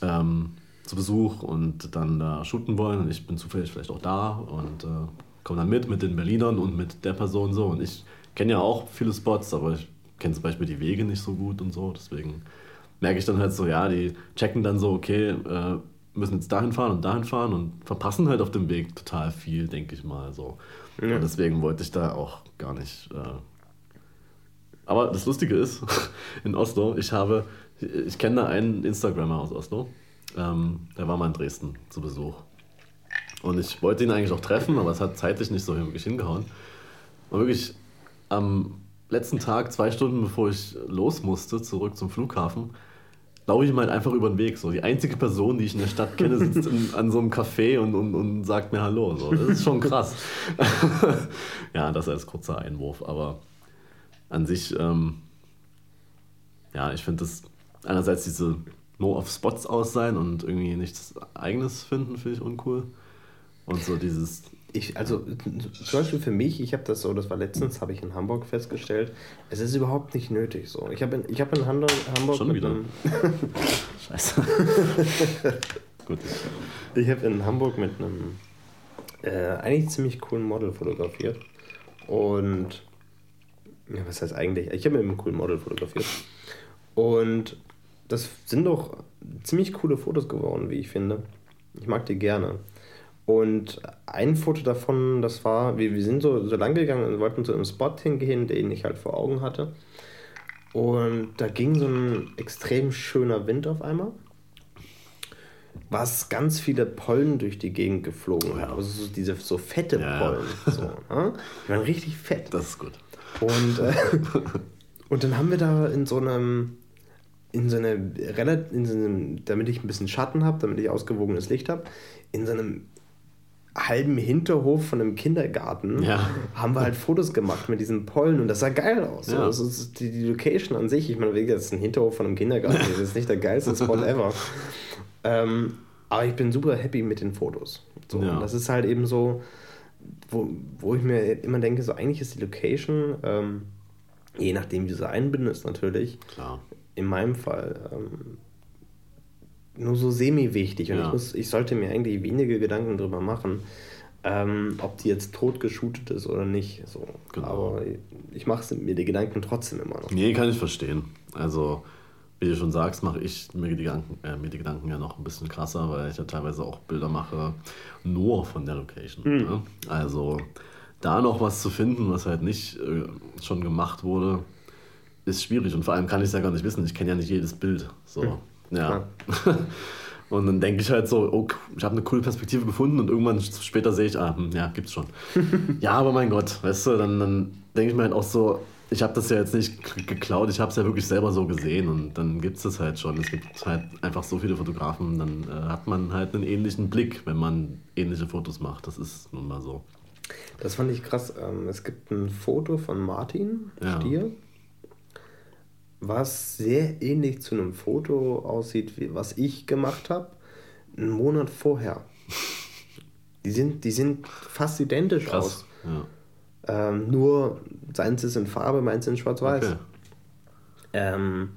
ähm, zu Besuch und dann da shooten wollen. Und ich bin zufällig vielleicht auch da und äh, komme dann mit, mit den Berlinern und mit der Person so. Und ich kenne ja auch viele Spots, aber ich kenne zum Beispiel die Wege nicht so gut und so. Deswegen merke ich dann halt so, ja, die checken dann so, okay, äh, müssen jetzt dahin fahren und dahin fahren und verpassen halt auf dem Weg total viel, denke ich mal. So. Ja. Und deswegen wollte ich da auch gar nicht. Äh, aber das Lustige ist, in Oslo, ich habe, ich kenne da einen Instagrammer aus Oslo, ähm, der war mal in Dresden zu Besuch. Und ich wollte ihn eigentlich auch treffen, aber es hat zeitlich nicht so wirklich hingehauen. Und wirklich am letzten Tag, zwei Stunden bevor ich los musste, zurück zum Flughafen, laufe ich ihm halt einfach über den Weg. So. Die einzige Person, die ich in der Stadt kenne, sitzt in, an so einem Café und, und, und sagt mir Hallo. So. Das ist schon krass. ja, das als kurzer Einwurf, aber an sich, ähm, ja, ich finde das einerseits diese nur auf Spots aus sein und irgendwie nichts Eigenes finden, finde ich uncool. Und so dieses, Ich, also zum Beispiel für mich, ich habe das so, das war letztens, habe ich in Hamburg festgestellt, es ist überhaupt nicht nötig so. Ich habe in, ich hab in Hamburg, Hamburg Schon wieder? Scheiße. Gut. ich habe in Hamburg mit einem äh, eigentlich ziemlich coolen Model fotografiert. Und ja, was heißt eigentlich? Ich habe mit einem coolen Model fotografiert. Und das sind doch ziemlich coole Fotos geworden, wie ich finde. Ich mag die gerne. Und ein Foto davon, das war, wir, wir sind so, so lang gegangen und wollten zu einem Spot hingehen, den ich halt vor Augen hatte. Und da ging so ein extrem schöner Wind auf einmal. Was ganz viele Pollen durch die Gegend geflogen. Ja. Also so diese so fette ja. Pollen. So, ne? Die waren richtig fett. Das ist gut. Und, äh, und dann haben wir da in so einem, in so eine, in so einem, damit ich ein bisschen Schatten habe, damit ich ausgewogenes Licht habe, in so einem halben Hinterhof von einem Kindergarten ja. haben wir halt Fotos gemacht mit diesen Pollen und das sah geil aus. Ja. So, das ist die, die, Location an sich, ich meine, das ist ein Hinterhof von einem Kindergarten, das ist nicht der geilste Spot ever. Ähm, aber ich bin super happy mit den Fotos. So, ja. das ist halt eben so, wo, wo ich mir immer denke, so eigentlich ist die Location, ähm, je nachdem wie du sie einbindest natürlich, Klar. in meinem Fall ähm, nur so semi-wichtig. Und ja. ich, muss, ich sollte mir eigentlich wenige Gedanken darüber machen, ähm, ob die jetzt tot geshootet ist oder nicht. So. Genau. Aber ich mache mir die Gedanken trotzdem immer noch. Nee, kann ich verstehen. Also, wie du schon sagst, mache ich mir die, Gedanken, äh, mir die Gedanken ja noch ein bisschen krasser, weil ich ja teilweise auch Bilder mache, nur von der Location. Mhm. Ne? Also, da noch was zu finden, was halt nicht äh, schon gemacht wurde, ist schwierig. Und vor allem kann ich es ja gar nicht wissen. Ich kenne ja nicht jedes Bild. So. Mhm. Ja. und dann denke ich halt so, oh, ich habe eine coole Perspektive gefunden und irgendwann später sehe ich, ah, hm, ja, gibt's schon. ja, aber mein Gott, weißt du, dann, dann denke ich mir halt auch so, ich habe das ja jetzt nicht geklaut, ich habe es ja wirklich selber so gesehen und dann gibt es das halt schon. Es gibt halt einfach so viele Fotografen, dann äh, hat man halt einen ähnlichen Blick, wenn man ähnliche Fotos macht. Das ist nun mal so. Das fand ich krass. Ähm, es gibt ein Foto von Martin Stier, was sehr ähnlich zu einem Foto aussieht, wie, was ich gemacht habe, einen Monat vorher. Die sind, die sind fast identisch Krass, aus. Ja. Ähm, nur seins ist in Farbe, meins in Schwarz-Weiß. Okay. Ähm,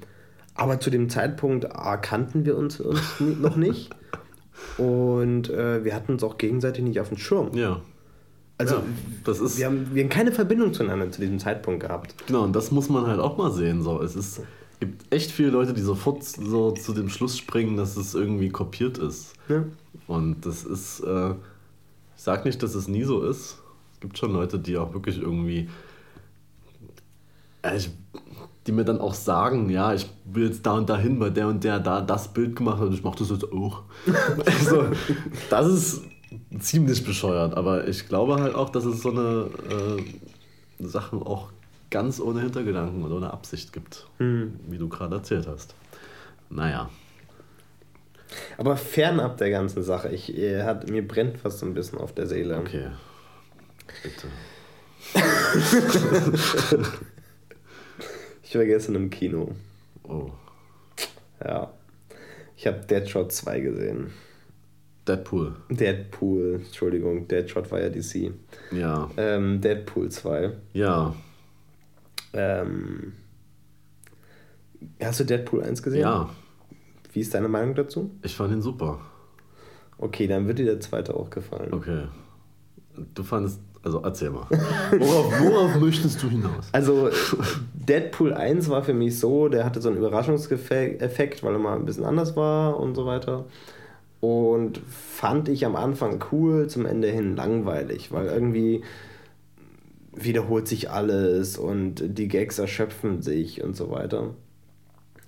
aber zu dem Zeitpunkt kannten wir uns, uns noch nicht. Und äh, wir hatten uns auch gegenseitig nicht auf dem Schirm. Ja. Also, ja, das ist wir, haben, wir haben keine Verbindung zueinander zu diesem Zeitpunkt gehabt. Genau, und das muss man halt auch mal sehen. So. Es ist, gibt echt viele Leute, die sofort so zu dem Schluss springen, dass es irgendwie kopiert ist. Ja. Und das ist, äh, ich sag nicht, dass es nie so ist. Es gibt schon Leute, die auch wirklich irgendwie, äh, ich, die mir dann auch sagen, ja, ich will jetzt da und dahin, weil der und der da das Bild gemacht hat und ich mach das jetzt auch. also, das ist ziemlich bescheuert, aber ich glaube halt auch, dass es so eine äh, Sachen auch ganz ohne Hintergedanken und ohne Absicht gibt, hm. wie du gerade erzählt hast. Naja. Aber fernab der ganzen Sache, ich, äh, hat, mir brennt fast so ein bisschen auf der Seele. Okay. Bitte. ich war gestern im Kino. Oh. Ja. Ich habe Deadshot 2 gesehen. Deadpool. Deadpool, Entschuldigung, Deadshot war ja DC. Ja. Ähm, Deadpool 2. Ja. Ähm, hast du Deadpool 1 gesehen? Ja. Wie ist deine Meinung dazu? Ich fand ihn super. Okay, dann wird dir der zweite auch gefallen. Okay. Du fandest, also erzähl mal. Worauf, worauf möchtest du hinaus? Also, Deadpool 1 war für mich so, der hatte so einen Überraschungseffekt, weil er mal ein bisschen anders war und so weiter. Und fand ich am Anfang cool, zum Ende hin langweilig, weil irgendwie wiederholt sich alles und die Gags erschöpfen sich und so weiter.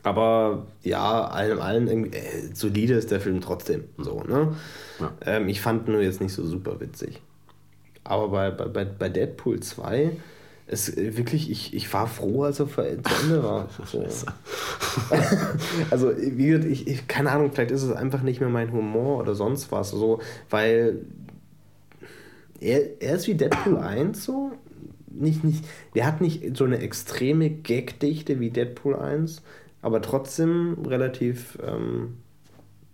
Aber ja, allem allen irgendwie, äh, solide ist der Film trotzdem. So, ne? Ja. Ähm, ich fand nur jetzt nicht so super witzig. Aber bei, bei, bei Deadpool 2 es äh, wirklich, ich, ich war froh, als er zu Ende war. So. also, wie gesagt, ich, ich, keine Ahnung, vielleicht ist es einfach nicht mehr mein Humor oder sonst was. So, weil er, er ist wie Deadpool 1 so. Nicht, nicht, der hat nicht so eine extreme Gagdichte wie Deadpool 1, aber trotzdem relativ ähm,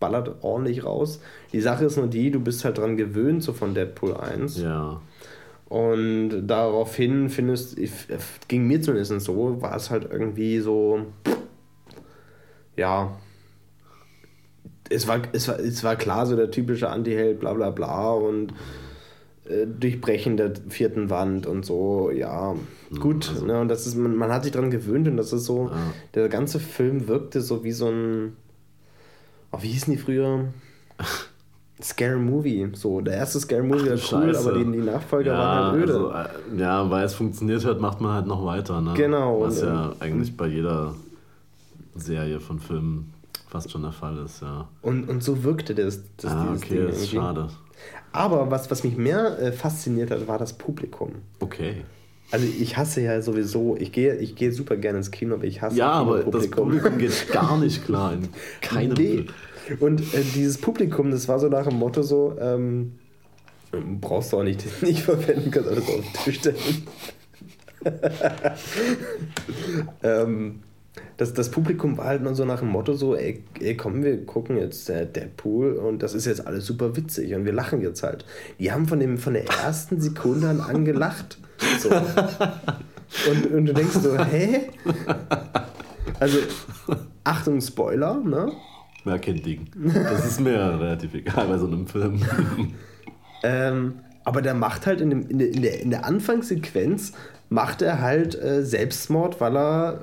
ballert ordentlich raus. Die Sache ist nur die, du bist halt dran gewöhnt, so von Deadpool 1. Ja. Und daraufhin findest, ging mir zumindest so, war es halt irgendwie so, ja, es war, es war, es war klar so der typische Anti-Held, bla bla bla und äh, Durchbrechen der vierten Wand und so, ja, gut. Also, ne, und das ist, man, man, hat sich daran gewöhnt und das ist so, ja. der ganze Film wirkte so wie so ein, oh, wie hießen die früher? Scary Movie, so. Der erste Scary Movie war cool, aber die, die Nachfolger ja, waren halt öde. Also, äh, ja, weil es funktioniert hat, macht man halt noch weiter, ne? Genau. Was und, ja eigentlich bei jeder Serie von Filmen fast schon der Fall ist, ja. Und, und so wirkte das, das ah, okay, Ding das ist schade. Aber was, was mich mehr äh, fasziniert hat, war das Publikum. Okay. Also ich hasse ja sowieso, ich gehe, ich gehe super gerne ins Kino, aber ich hasse Ja, aber das Publikum geht gar nicht klar in keinem nee. Und äh, dieses Publikum, das war so nach dem Motto so, ähm, brauchst du auch nicht, nicht verwenden, kannst alles auf den Tisch stellen. ähm, das, das Publikum war halt nur so nach dem Motto so, ey, ey komm, wir gucken jetzt äh, Deadpool und das ist jetzt alles super witzig und wir lachen jetzt halt. Die haben von, dem, von der ersten Sekunde an angelacht. So. Und, und du denkst so, hä? Also, Achtung, Spoiler, ne? Ja, kein Ding. Das ist mir relativ egal bei so einem Film. ähm, aber der macht halt in, dem, in, der, in, der, in der Anfangssequenz macht er halt äh, Selbstmord, weil er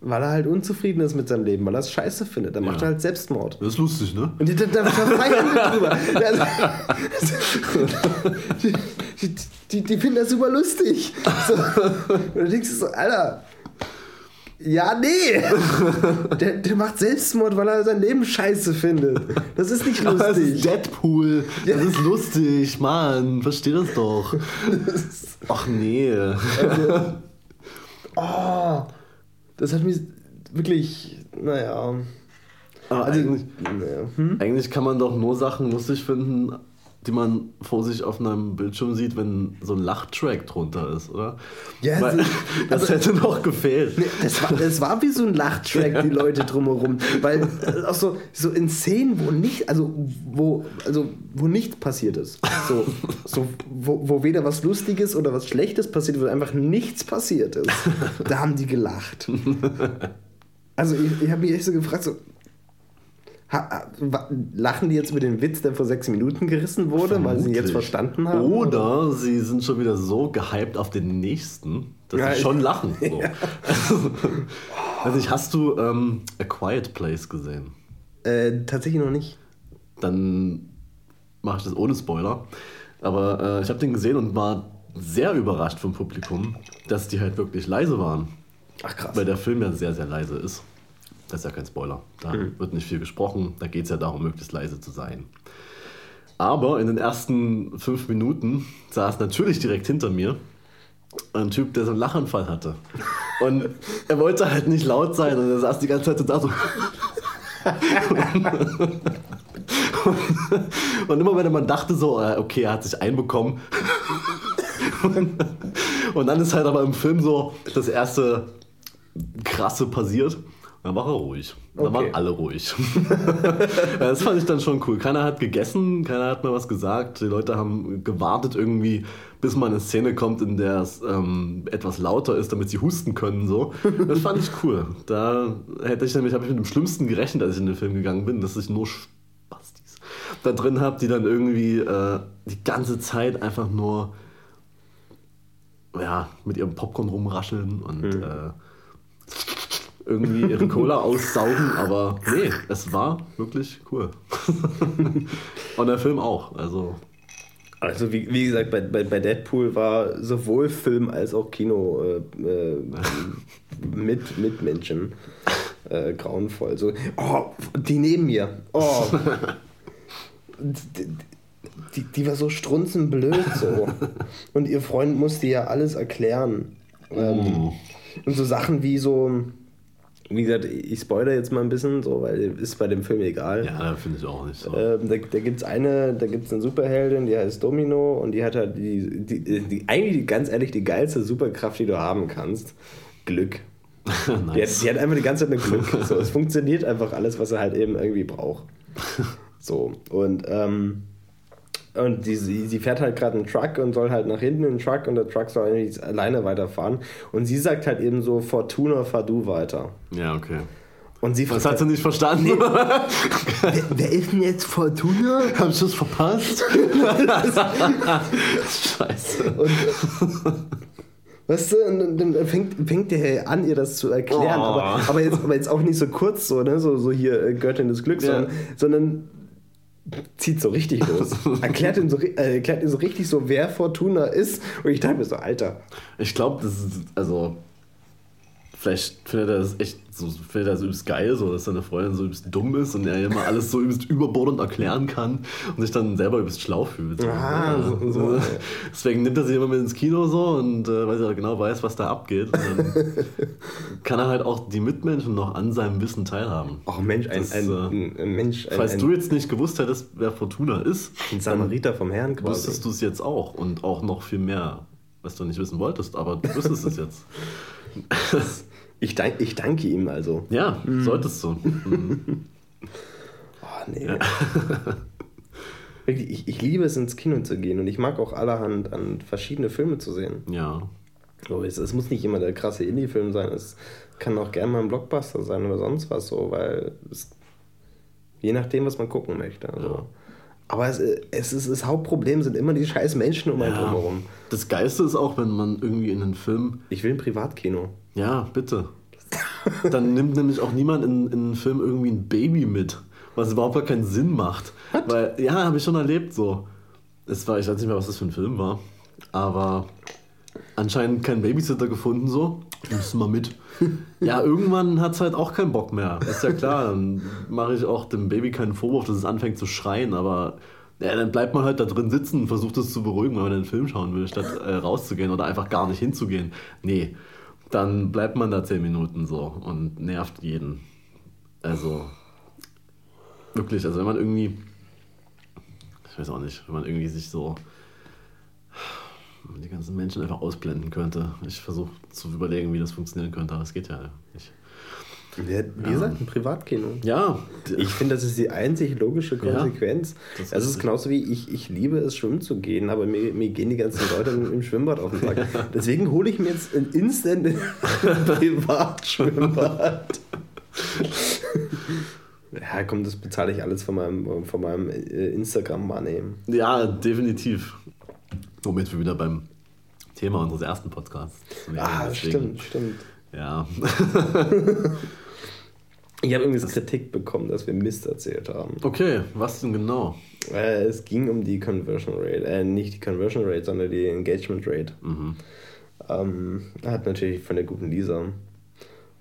weil er halt unzufrieden ist mit seinem Leben, weil er es scheiße findet. Dann ja. macht er halt Selbstmord. Das ist lustig, ne? Und da, da, da feiern wir drüber. die, die, die, die, finden das super lustig. So. Und du denkst so, Alter, ja, nee. Der, der macht Selbstmord, weil er sein Leben scheiße findet. Das ist nicht lustig. das ist Deadpool. Das ist lustig, Mann. Versteh das doch. Ach nee. Also, oh, das hat mich wirklich, naja. Also, eigentlich, naja. Hm? eigentlich kann man doch nur Sachen lustig finden, die man vor sich auf einem Bildschirm sieht, wenn so ein Lachtrack drunter ist, oder? Ja, Weil, das also, hätte noch gefehlt. Nee, das, war, das war wie so ein Lachtrack, die Leute drumherum. Weil äh, auch so, so in Szenen, wo nicht, also wo, also wo nichts passiert ist. So, so wo, wo weder was Lustiges oder was Schlechtes passiert, wo einfach nichts passiert ist. Da haben die gelacht. Also ich, ich habe mich echt so gefragt, so, lachen die jetzt über den Witz, der vor sechs Minuten gerissen wurde, Vermutlich. weil sie ihn jetzt verstanden haben? Oder, oder, sie sind schon wieder so gehypt auf den nächsten, dass ja, sie schon lachen. So. Ja. also ich, hast du ähm, A Quiet Place gesehen? Äh, tatsächlich noch nicht. Dann mache ich das ohne Spoiler. Aber äh, ich habe den gesehen und war sehr überrascht vom Publikum, dass die halt wirklich leise waren. Ach krass. Weil der Film ja sehr, sehr leise ist. Das ist ja kein Spoiler. Da mhm. wird nicht viel gesprochen. Da geht es ja darum, möglichst leise zu sein. Aber in den ersten fünf Minuten saß natürlich direkt hinter mir ein Typ, der so einen Lachanfall hatte. Und er wollte halt nicht laut sein und er saß die ganze Zeit da so. und immer wenn man dachte so, äh, okay, er hat sich einbekommen. und dann ist halt aber im Film so das erste krasse passiert. Dann war er ruhig. Dann okay. waren alle ruhig. das fand ich dann schon cool. Keiner hat gegessen, keiner hat mir was gesagt. Die Leute haben gewartet irgendwie, bis mal eine Szene kommt, in der es ähm, etwas lauter ist, damit sie husten können. So. Das fand ich cool. Da hätte ich nämlich, habe ich mit dem Schlimmsten gerechnet, als ich in den Film gegangen bin, dass ich nur Spastis da drin habe, die dann irgendwie äh, die ganze Zeit einfach nur ja, mit ihrem Popcorn rumrascheln und mhm. äh, irgendwie ihre Cola aussaugen, aber nee, es war wirklich cool. Und der Film auch, also. Also wie, wie gesagt, bei, bei, bei Deadpool war sowohl Film als auch Kino äh, äh, mit, mit Menschen äh, grauenvoll. So, oh, die neben mir. Oh. Die, die war so strunzenblöd so. Und ihr Freund musste ja alles erklären. Ähm, mm. Und so Sachen wie so, wie gesagt, ich spoilere jetzt mal ein bisschen, so, weil ist bei dem Film egal. Ja, finde ich auch nicht so. Ähm, da da gibt es eine, da gibt's eine Superheldin, die heißt Domino und die hat halt die, die, die, eigentlich ganz ehrlich die geilste Superkraft, die du haben kannst. Glück. nice. die, hat, die, hat, einfach die ganze Zeit ein Glück. so, es funktioniert einfach alles, was er halt eben irgendwie braucht. So, und ähm, und die, sie fährt halt gerade einen Truck und soll halt nach hinten in den Truck und der Truck soll eigentlich alleine weiterfahren. Und sie sagt halt eben so, Fortuna, fahr du weiter. Ja, okay. Und sie Was hat sie nicht verstanden? wer, wer ist denn jetzt Fortuna? Haben sie es verpasst? Scheiße. Und, weißt du, und dann dann fängt, fängt der an, ihr das zu erklären, Oh. aber, aber, jetzt, aber jetzt auch nicht so kurz, so, ne? so, so hier äh, Göttin des Glücks, Ja. sondern, sondern zieht so richtig los. erklärt, ihm so, äh, erklärt ihm so richtig so, wer Fortuna ist. Und ich dachte mir so, Alter, Ich glaube, das ist, also, vielleicht findet er das echt so, findet er das übelst geil, so, dass seine Freundin so übelst dumm ist und er immer alles so übelst überbordend erklären kann und sich dann selber übelst schlau fühlt. So. Ah, Ja, so- so, ja. Deswegen nimmt er sich immer mit ins Kino so und äh, weil er genau weiß, was da abgeht. Kann er halt auch die Mitmenschen noch an seinem Wissen teilhaben. ach Mensch, ein, Das, ein, äh, ein, ein Mensch, Falls du jetzt nicht gewusst hättest, wer Fortuna ist, ein Samariter vom Herrn quasi. wüsstest du es jetzt auch und auch noch viel mehr, was du nicht wissen wolltest, aber du wüsstest es jetzt. Ich, dank, ich danke ihm also. Ja, solltest du. Mhm. Oh, nee. Wirklich, ich, ich liebe es, ins Kino zu gehen und ich mag auch allerhand an verschiedene Filme zu sehen. Ja. So, es, es muss nicht immer der krasse Indie-Film sein, es kann auch gerne mal ein Blockbuster sein oder sonst was so, weil es, je nachdem, was man gucken möchte. Also. Ja. Aber es, es ist, das Hauptproblem sind immer die scheiß Menschen um einen ja. drumherum. Das Geiste ist auch, wenn man irgendwie in einen Film. Ich will ein Privatkino. Ja, bitte. Dann nimmt nämlich auch niemand in, in einen Film irgendwie ein Baby mit, was überhaupt gar keinen Sinn macht. Weil, ja, habe ich schon erlebt so. Es war, ich weiß nicht mehr, was das für ein Film war, aber anscheinend kein Babysitter gefunden so. Nimmst du mal mit. Ja, irgendwann hat es halt auch keinen Bock mehr. Ist ja klar, dann mache ich auch dem Baby keinen Vorwurf, dass es anfängt zu schreien, aber ja, dann bleibt man halt da drin sitzen und versucht es zu beruhigen, wenn man einen Film schauen will, statt äh, rauszugehen oder einfach gar nicht hinzugehen. Nee, dann bleibt man da zehn Minuten so und nervt jeden. Also, wirklich, also wenn man irgendwie, ich weiß auch nicht, wenn man irgendwie sich so die ganzen Menschen einfach ausblenden könnte. Ich versuche zu überlegen, wie das funktionieren könnte, aber es geht ja nicht. Wie, wie gesagt, ein Privatkino. Ja, Ich finde, das ist die einzig logische Konsequenz. das es ist genauso wie ich, ich liebe es, schwimmen zu gehen, aber mir, mir gehen die ganzen Leute im, im Schwimmbad auf den Sack. Deswegen hole ich mir jetzt ein Instant Privatschwimmbad. Ja, komm, das bezahle ich alles von meinem, von meinem äh, Instagram-Money. ja, definitiv. Womit wir wieder beim Thema unseres ersten Podcasts wären. Ah, Deswegen- stimmt, stimmt. Ja, Ich habe irgendwie Kritik bekommen, dass wir Mist erzählt haben. okay, was denn genau? Äh, es ging um die Conversion Rate, äh, nicht die Conversion Rate, sondern die Engagement Rate. Mhm. Ähm, hat natürlich von der guten Lisa.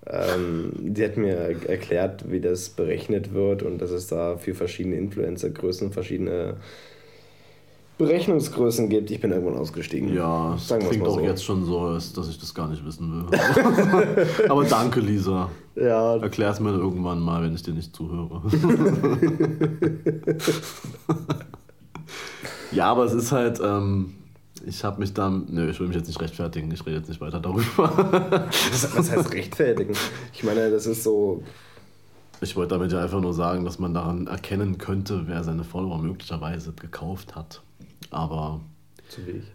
Ähm, die hat mir erklärt, wie das berechnet wird und dass es da für verschiedene Influencer-Größen verschiedene Berechnungsgrößen gibt. Ich bin irgendwann ausgestiegen. Ja, es Sagen wir's klingt auch so. jetzt schon so, als dass ich das gar nicht wissen will. Aber danke, Lisa. Ja, Erklär's mir irgendwann mal, wenn ich dir nicht zuhöre. ja, aber es ist halt, ähm, ich habe mich da, nö, ich will mich jetzt nicht rechtfertigen, ich rede jetzt nicht weiter darüber. was heißt rechtfertigen? Ich meine, das ist so. Ich wollte damit ja einfach nur sagen, dass man daran erkennen könnte, wer seine Follower möglicherweise gekauft hat. Aber Zu wie ich.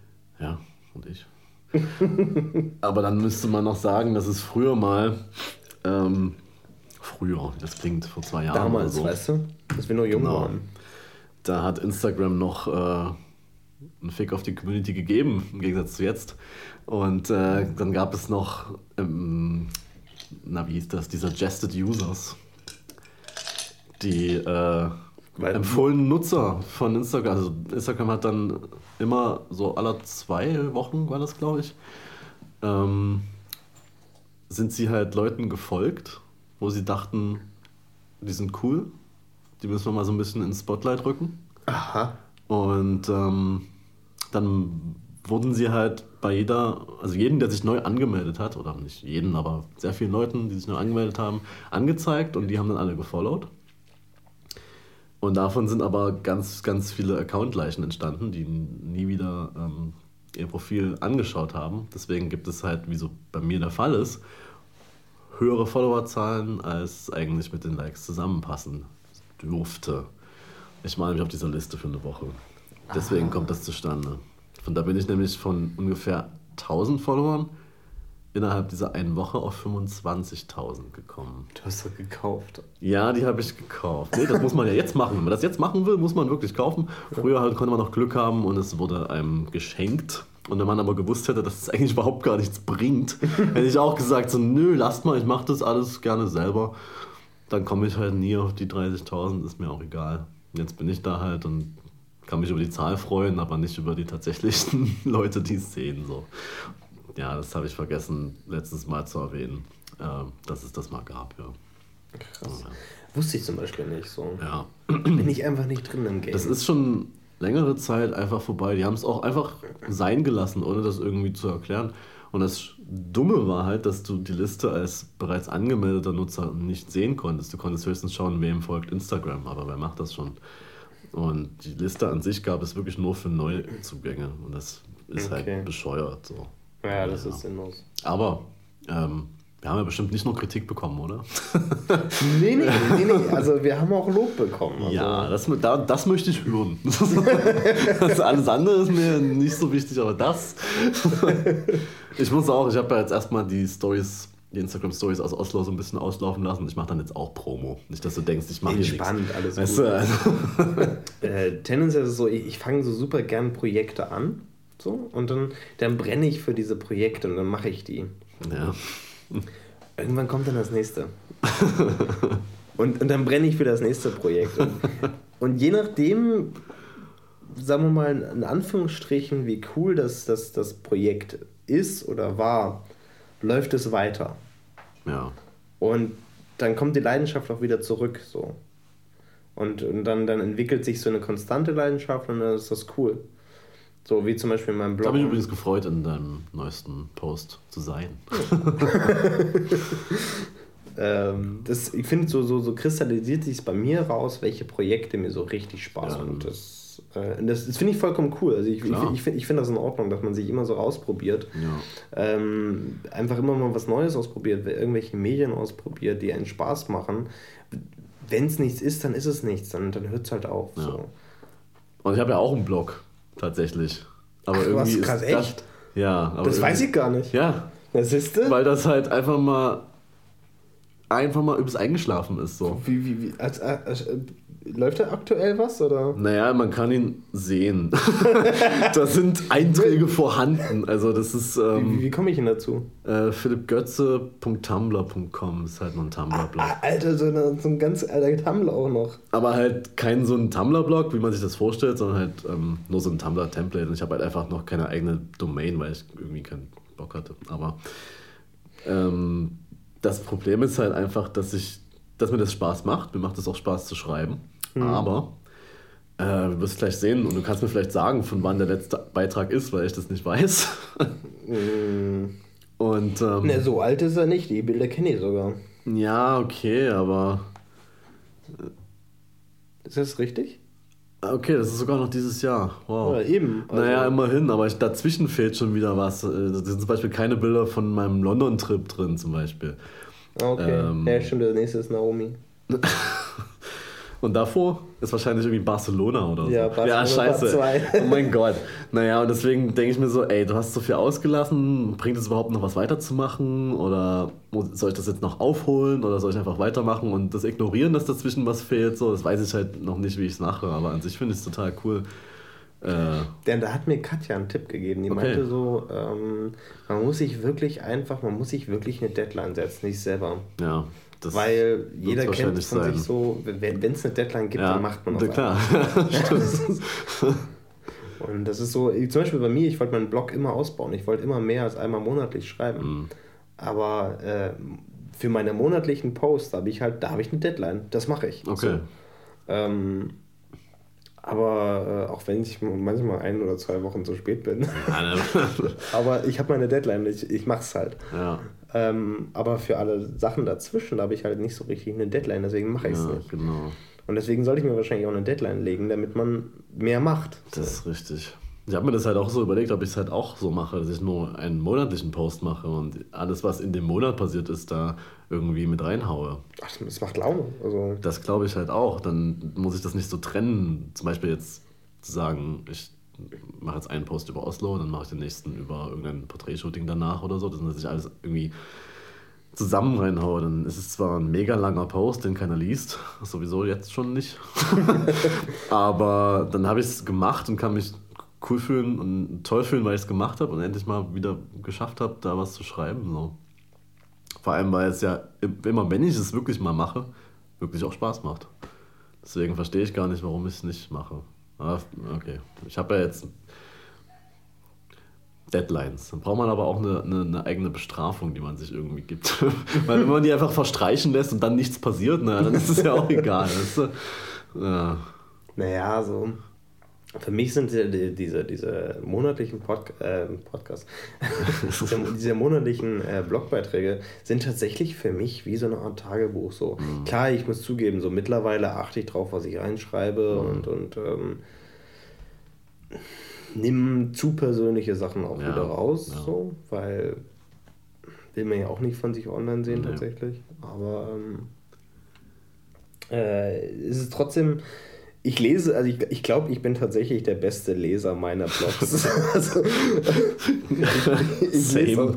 Ja, und ich. Aber dann müsste man noch sagen, dass es früher mal, ähm, früher, das klingt vor zwei Jahren Damals, so, weißt du? Dass wir noch jung Genau. waren. da hat Instagram noch äh, einen Fick auf die Community gegeben, im Gegensatz zu jetzt. Und äh, dann gab es noch, ähm, na wie hieß das, die Suggested Users. Die äh, empfohlenen Nutzer von Instagram. Also Instagram hat dann immer so alle zwei Wochen, war das glaube ich, ähm, sind sie halt Leuten gefolgt, wo sie dachten, die sind cool, die müssen wir mal so ein bisschen ins Spotlight rücken. Aha. Und ähm, dann wurden sie halt bei jeder, also jeden, der sich neu angemeldet hat, oder nicht jeden, aber sehr vielen Leuten, die sich neu angemeldet haben, angezeigt und die haben dann alle gefollowt. Und davon sind aber ganz, ganz viele Account-Leichen entstanden, die nie wieder ähm, ihr Profil angeschaut haben. Deswegen gibt es halt, wie so bei mir der Fall ist, höhere Followerzahlen, als eigentlich mit den Likes zusammenpassen dürfte. Ich meine mich auf dieser Liste für eine Woche. Deswegen kommt das zustande. Von da bin ich nämlich von ungefähr 1000 Followern innerhalb dieser einen Woche auf 25.000 gekommen. Du hast doch gekauft. Ja, die habe ich gekauft. Nee, das muss man ja jetzt machen. Wenn man das jetzt machen will, muss man wirklich kaufen. Früher halt konnte man noch Glück haben und es wurde einem geschenkt. Und wenn man aber gewusst hätte, dass es eigentlich überhaupt gar nichts bringt, hätte ich auch gesagt, so, nö, lasst mal, ich mache das alles gerne selber. Dann komme ich halt nie auf die 30.000, ist mir auch egal. Jetzt bin ich da halt und kann mich über die Zahl freuen, aber nicht über die tatsächlichen Leute, die es sehen. So. Ja, das habe ich vergessen, letztes Mal zu erwähnen, äh, dass es das mal gab, ja. Krass. Wusste ich zum Beispiel nicht so. Ja. Bin ich einfach nicht drin im Game. Das ist schon längere Zeit einfach vorbei. Die haben es auch einfach sein gelassen, ohne das irgendwie zu erklären. Und das Dumme war halt, dass du die Liste als bereits angemeldeter Nutzer nicht sehen konntest. Du konntest höchstens schauen, wem folgt Instagram, aber wer macht das schon? Und die Liste an sich gab es wirklich nur für Neuzugänge. Und das ist Okay. halt bescheuert. So. Ja, das ist sinnlos. Aber ähm, wir haben ja bestimmt nicht nur Kritik bekommen, oder? Nee, nee, nee, nee. Also wir haben auch Lob bekommen. Also, Ja, das, da, das möchte ich hören. Das alles andere ist mir nicht so wichtig, aber das. Ich muss auch, ich habe ja jetzt erstmal die Stories, die Instagram Stories aus Oslo so ein bisschen auslaufen lassen. Ich mache dann jetzt auch Promo. Nicht, dass du denkst, ich mache hier nichts. Entspannt, alles Weißt gut. du, also, Äh, tendenziell ist es so, ich, ich fange so super gern Projekte an. So, und dann, dann brenne ich für diese Projekte und dann mache ich die. ja. Irgendwann kommt dann das nächste. und, und dann brenne ich für das nächste Projekt. Und, und je nachdem, sagen wir mal in Anführungsstrichen, wie cool das, das, das Projekt ist oder war, läuft es weiter. ja. Und dann kommt die Leidenschaft auch wieder zurück. So. Und, und dann, dann entwickelt sich so eine konstante Leidenschaft und dann ist das cool. So wie zum Beispiel in meinem Ich Blog. habe mich übrigens gefreut, in deinem neuesten Post zu sein. Ähm, das, ich finde, so, so, so kristallisiert sich bei mir raus, welche Projekte mir so richtig Spaß Ja. machen. Und das, äh, das, das finde ich vollkommen cool. Also ich, ich, ich finde ich find das in Ordnung, dass man sich immer so ausprobiert. Ja. Ähm, einfach immer mal was Neues ausprobiert, irgendwelche Medien ausprobiert, die einen Spaß machen. Wenn es nichts ist, dann ist es nichts, dann, dann hört es halt auf. Ja. So. Und ich habe ja auch einen Blog, tatsächlich. Aber Ach, irgendwie was, krass, ist das, echt? Ja, aber Das weiß ich gar nicht. Ja, Was ist das? weil das halt einfach mal einfach mal übelst eingeschlafen ist so. Wie, wie, wie, als, als, äh, läuft da aktuell was? Oder? Naja, man kann ihn sehen. da sind Einträge vorhanden. Also das ist Wie, ähm, wie, wie komme ich denn dazu? äh, philippgötze.tumblr.com ist halt nur ein Tumblr-Blog. Ah, Alter, so, eine, so ein ganz alter Tumblr auch noch. Aber halt kein so ein Tumblr-Blog, wie man sich das vorstellt, sondern halt ähm, nur so ein Tumblr-Template. Und ich habe halt einfach noch keine eigene Domain, weil ich irgendwie keinen Bock hatte. Aber ähm, das Problem ist halt einfach, dass ich, dass mir das Spaß macht. Mir macht es auch Spaß zu schreiben. Aber äh, du wirst gleich sehen und du kannst mir vielleicht sagen, von wann der letzte Beitrag ist, weil ich das nicht weiß. und ähm, Ne, so alt ist er nicht, die Bilder kenne ich sogar. ja, okay, aber Ist das richtig? Okay, das ist sogar noch dieses Jahr. Wow. Ja, eben. Also- Naja, immerhin, aber ich, dazwischen fehlt schon wieder was. Äh, Da sind zum Beispiel keine Bilder von meinem London-Trip drin, zum Beispiel. Ah, Okay. Ähm. ja, stimmt, der nächste ist Naomi. Und davor ist wahrscheinlich irgendwie Barcelona oder so. Ja, Barcelona ja scheiße. Oh mein Gott. Naja, und deswegen denke ich mir so, ey, du hast so viel ausgelassen, bringt es überhaupt noch was weiterzumachen? Oder soll ich das jetzt noch aufholen oder soll ich einfach weitermachen und das ignorieren, dass dazwischen was fehlt? So, das weiß ich halt noch nicht, wie ich es mache, aber an sich finde ich es total cool. Äh, Denn da hat mir Katja einen Tipp gegeben. Die Okay. meinte so, ähm, man muss sich wirklich einfach, man muss sich wirklich eine Deadline setzen, nicht selber. ja, das Weil jeder kennt von sein. sich so, wenn es eine Deadline gibt, ja, dann macht man auch klar. Und das ist so, zum Beispiel bei mir, ich wollte meinen Blog immer ausbauen. Ich wollte immer mehr als einmal monatlich schreiben. Mhm. Aber äh, für meine monatlichen Posts habe ich halt, da habe ich eine Deadline. Das mache ich. Okay. So. Ähm, aber äh, auch wenn ich manchmal ein oder zwei Wochen zu spät bin. Aber ich habe meine Deadline, ich, ich mache es halt. ja, Ähm, aber für alle Sachen dazwischen, da habe ich halt nicht so richtig eine Deadline, deswegen mache ich es ja, nicht. genau. Und deswegen sollte ich mir wahrscheinlich auch eine Deadline legen, damit man mehr macht. Das ist richtig. Ich habe mir das halt auch so überlegt, ob ich es halt auch so mache, dass ich nur einen monatlichen Post mache und alles, was in dem Monat passiert ist, da irgendwie mit reinhaue. Ach, das macht Laune. Also, Das glaube ich halt auch. Dann muss ich das nicht so trennen. Zum Beispiel jetzt zu sagen, ich mache jetzt einen Post über Oslo, dann mache ich den nächsten über irgendein Porträtshooting danach oder so, dass ich alles irgendwie zusammen reinhaue, dann ist es zwar ein mega langer Post, den keiner liest, sowieso jetzt schon nicht, aber dann habe ich es gemacht und kann mich cool fühlen und toll fühlen, weil ich es gemacht habe und endlich mal wieder geschafft habe, da was zu schreiben. So. Vor allem, weil es ja immer, wenn ich es wirklich mal mache, wirklich auch Spaß macht. Deswegen verstehe ich gar nicht, warum ich es nicht mache. Ah, okay, ich habe ja jetzt Deadlines. Dann braucht man aber auch eine, eine, eine, eigene Bestrafung, die man sich irgendwie gibt. Weil wenn man die einfach verstreichen lässt und dann nichts passiert, na, dann ist es ja auch egal. Weißt du? ja. Naja, so. Für mich sind die, diese, diese monatlichen Pod, äh, Podcasts, diese, monatlichen äh, Blogbeiträge sind tatsächlich für mich wie so eine Art Tagebuch. So. Mhm. Klar, ich muss zugeben, so mittlerweile achte ich drauf, was ich reinschreibe mhm. und, und ähm, nimm zu persönliche Sachen auch ja, wieder raus, ja. so, weil will man ja auch nicht von sich online sehen nee. tatsächlich. Aber ähm, äh, es ist trotzdem, ich lese, also ich, ich glaube, ich bin tatsächlich der beste Leser meiner Blogs. also, ich, Same.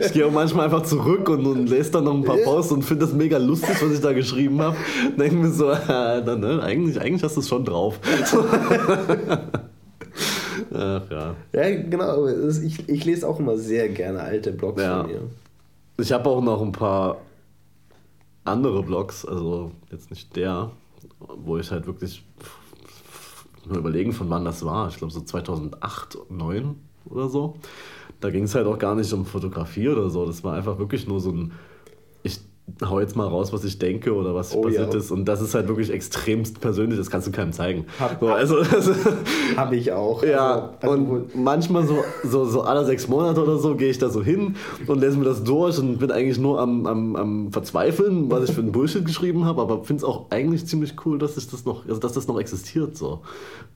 ich gehe auch manchmal einfach zurück und, und lese dann noch ein paar Posts und finde das mega lustig, was ich da geschrieben habe. Denke mir so, äh, dann, ne, eigentlich, eigentlich hast du es schon drauf. Ach ja. Ja, genau. Ich, ich lese auch immer sehr gerne alte Blogs ja. von mir. Ich habe auch noch ein paar andere Blogs, also jetzt nicht der, wo ich halt wirklich nur überlegen, von wann das war. Ich glaube so 2008, 2009 oder so. Da ging es halt auch gar nicht um Fotografie oder so. Das war einfach wirklich nur so ein, hau jetzt mal raus, was ich denke oder was oh, passiert ja. ist. Und das ist halt wirklich extremst persönlich, das kannst du keinem zeigen. Hab, so, also, also Habe ich auch. Ja, also, also, und manchmal so, so, so alle sechs Monate oder so gehe ich da so hin und lese mir das durch und bin eigentlich nur am, am, am Verzweifeln, was ich für einen Bullshit geschrieben habe, aber finde es auch eigentlich ziemlich cool, dass, ich das, noch, also dass das noch existiert. So.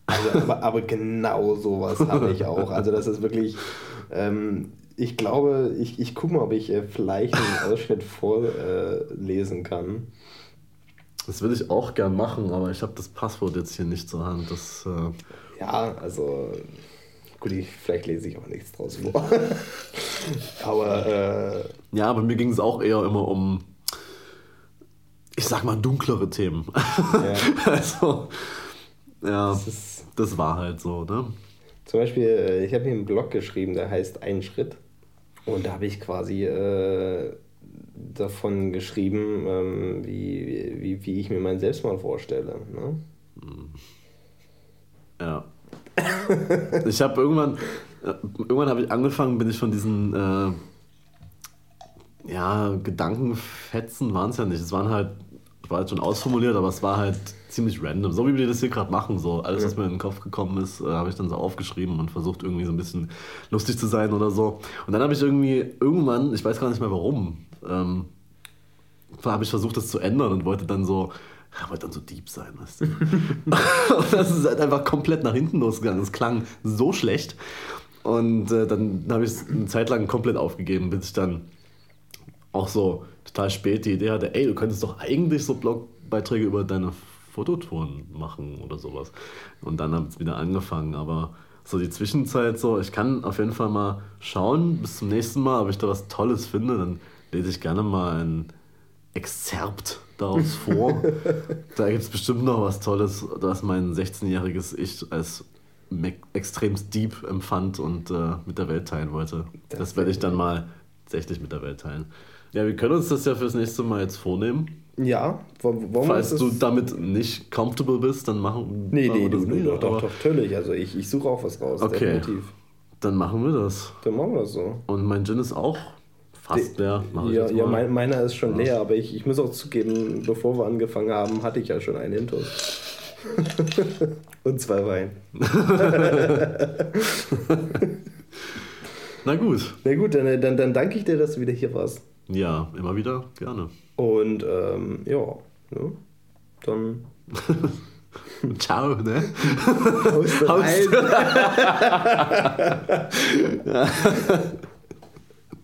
Also, aber, aber genau sowas habe ich auch. Also das ist wirklich... Ähm, ich glaube, ich, ich gucke mal, ob ich äh, vielleicht einen Ausschnitt vorlesen äh, kann. Das würde ich auch gern machen, aber ich habe das Passwort jetzt hier nicht zur Hand. Das, äh ja, also gut, ich, vielleicht lese ich auch nichts draus vor. aber äh ja, bei mir ging es auch eher immer um, ich sag mal, dunklere Themen. Ja. also, ja, das, das, war halt so, ne? Zum Beispiel, äh, ich habe hier einen Blog geschrieben, der heißt Ein Schritt. Und da habe ich quasi äh, davon geschrieben, ähm, wie, wie, wie ich mir mein Selbstmord vorstelle. Ne? Ja. ich habe irgendwann, äh, irgendwann habe ich angefangen, bin ich von diesen äh, ja, Gedankenfetzen waren es ja nicht. Es waren halt, war halt schon ausformuliert, aber es war halt ziemlich random. So wie wir das hier gerade machen. So alles, was mir in den Kopf gekommen ist, äh, habe ich dann so aufgeschrieben und versucht irgendwie so ein bisschen lustig zu sein oder so. Und dann habe ich irgendwie irgendwann, ich weiß gar nicht mehr warum, ähm, habe ich versucht, das zu ändern und wollte dann so, ja, wollte dann so deep sein, weißt du. und das ist halt einfach komplett nach hinten losgegangen. Es klang so schlecht. Und äh, dann habe ich es eine Zeit lang komplett aufgegeben, bis ich dann auch so total spät die Idee hatte, ey, du könntest doch eigentlich so Blogbeiträge über deine Fototouren machen oder sowas. Und dann hat es wieder angefangen. Aber so die Zwischenzeit so, ich kann auf jeden Fall mal schauen, bis zum nächsten Mal, ob ich da was Tolles finde. Dann lese ich gerne mal ein Exzerpt daraus vor. da gibt es bestimmt noch was Tolles, das mein 16-jähriges Ich als extremst deep empfand und äh, mit der Welt teilen wollte. Das, das werde ich dann mal tatsächlich mit der Welt teilen. Ja, wir können uns das ja fürs nächste Mal jetzt vornehmen. Ja, wollen Falls du damit nicht comfortable bist, dann machen, nee, machen nee, wir das. Nee, doch, doch, doch, natürlich. Also ich, ich suche auch was raus, okay. definitiv. Dann machen wir das. Dann machen wir das so. Und mein Gin ist auch fast leer. Ja, ja mein, meiner ist schon ja. leer, aber ich, ich muss auch zugeben, bevor wir angefangen haben, hatte ich ja schon einen Intus. Und zwei Wein. Na gut. Na gut, dann, dann, dann danke ich dir, dass du wieder hier warst. Ja, immer wieder, gerne. Und ähm, ja, ne? dann. Ciao, ne? Haust rein.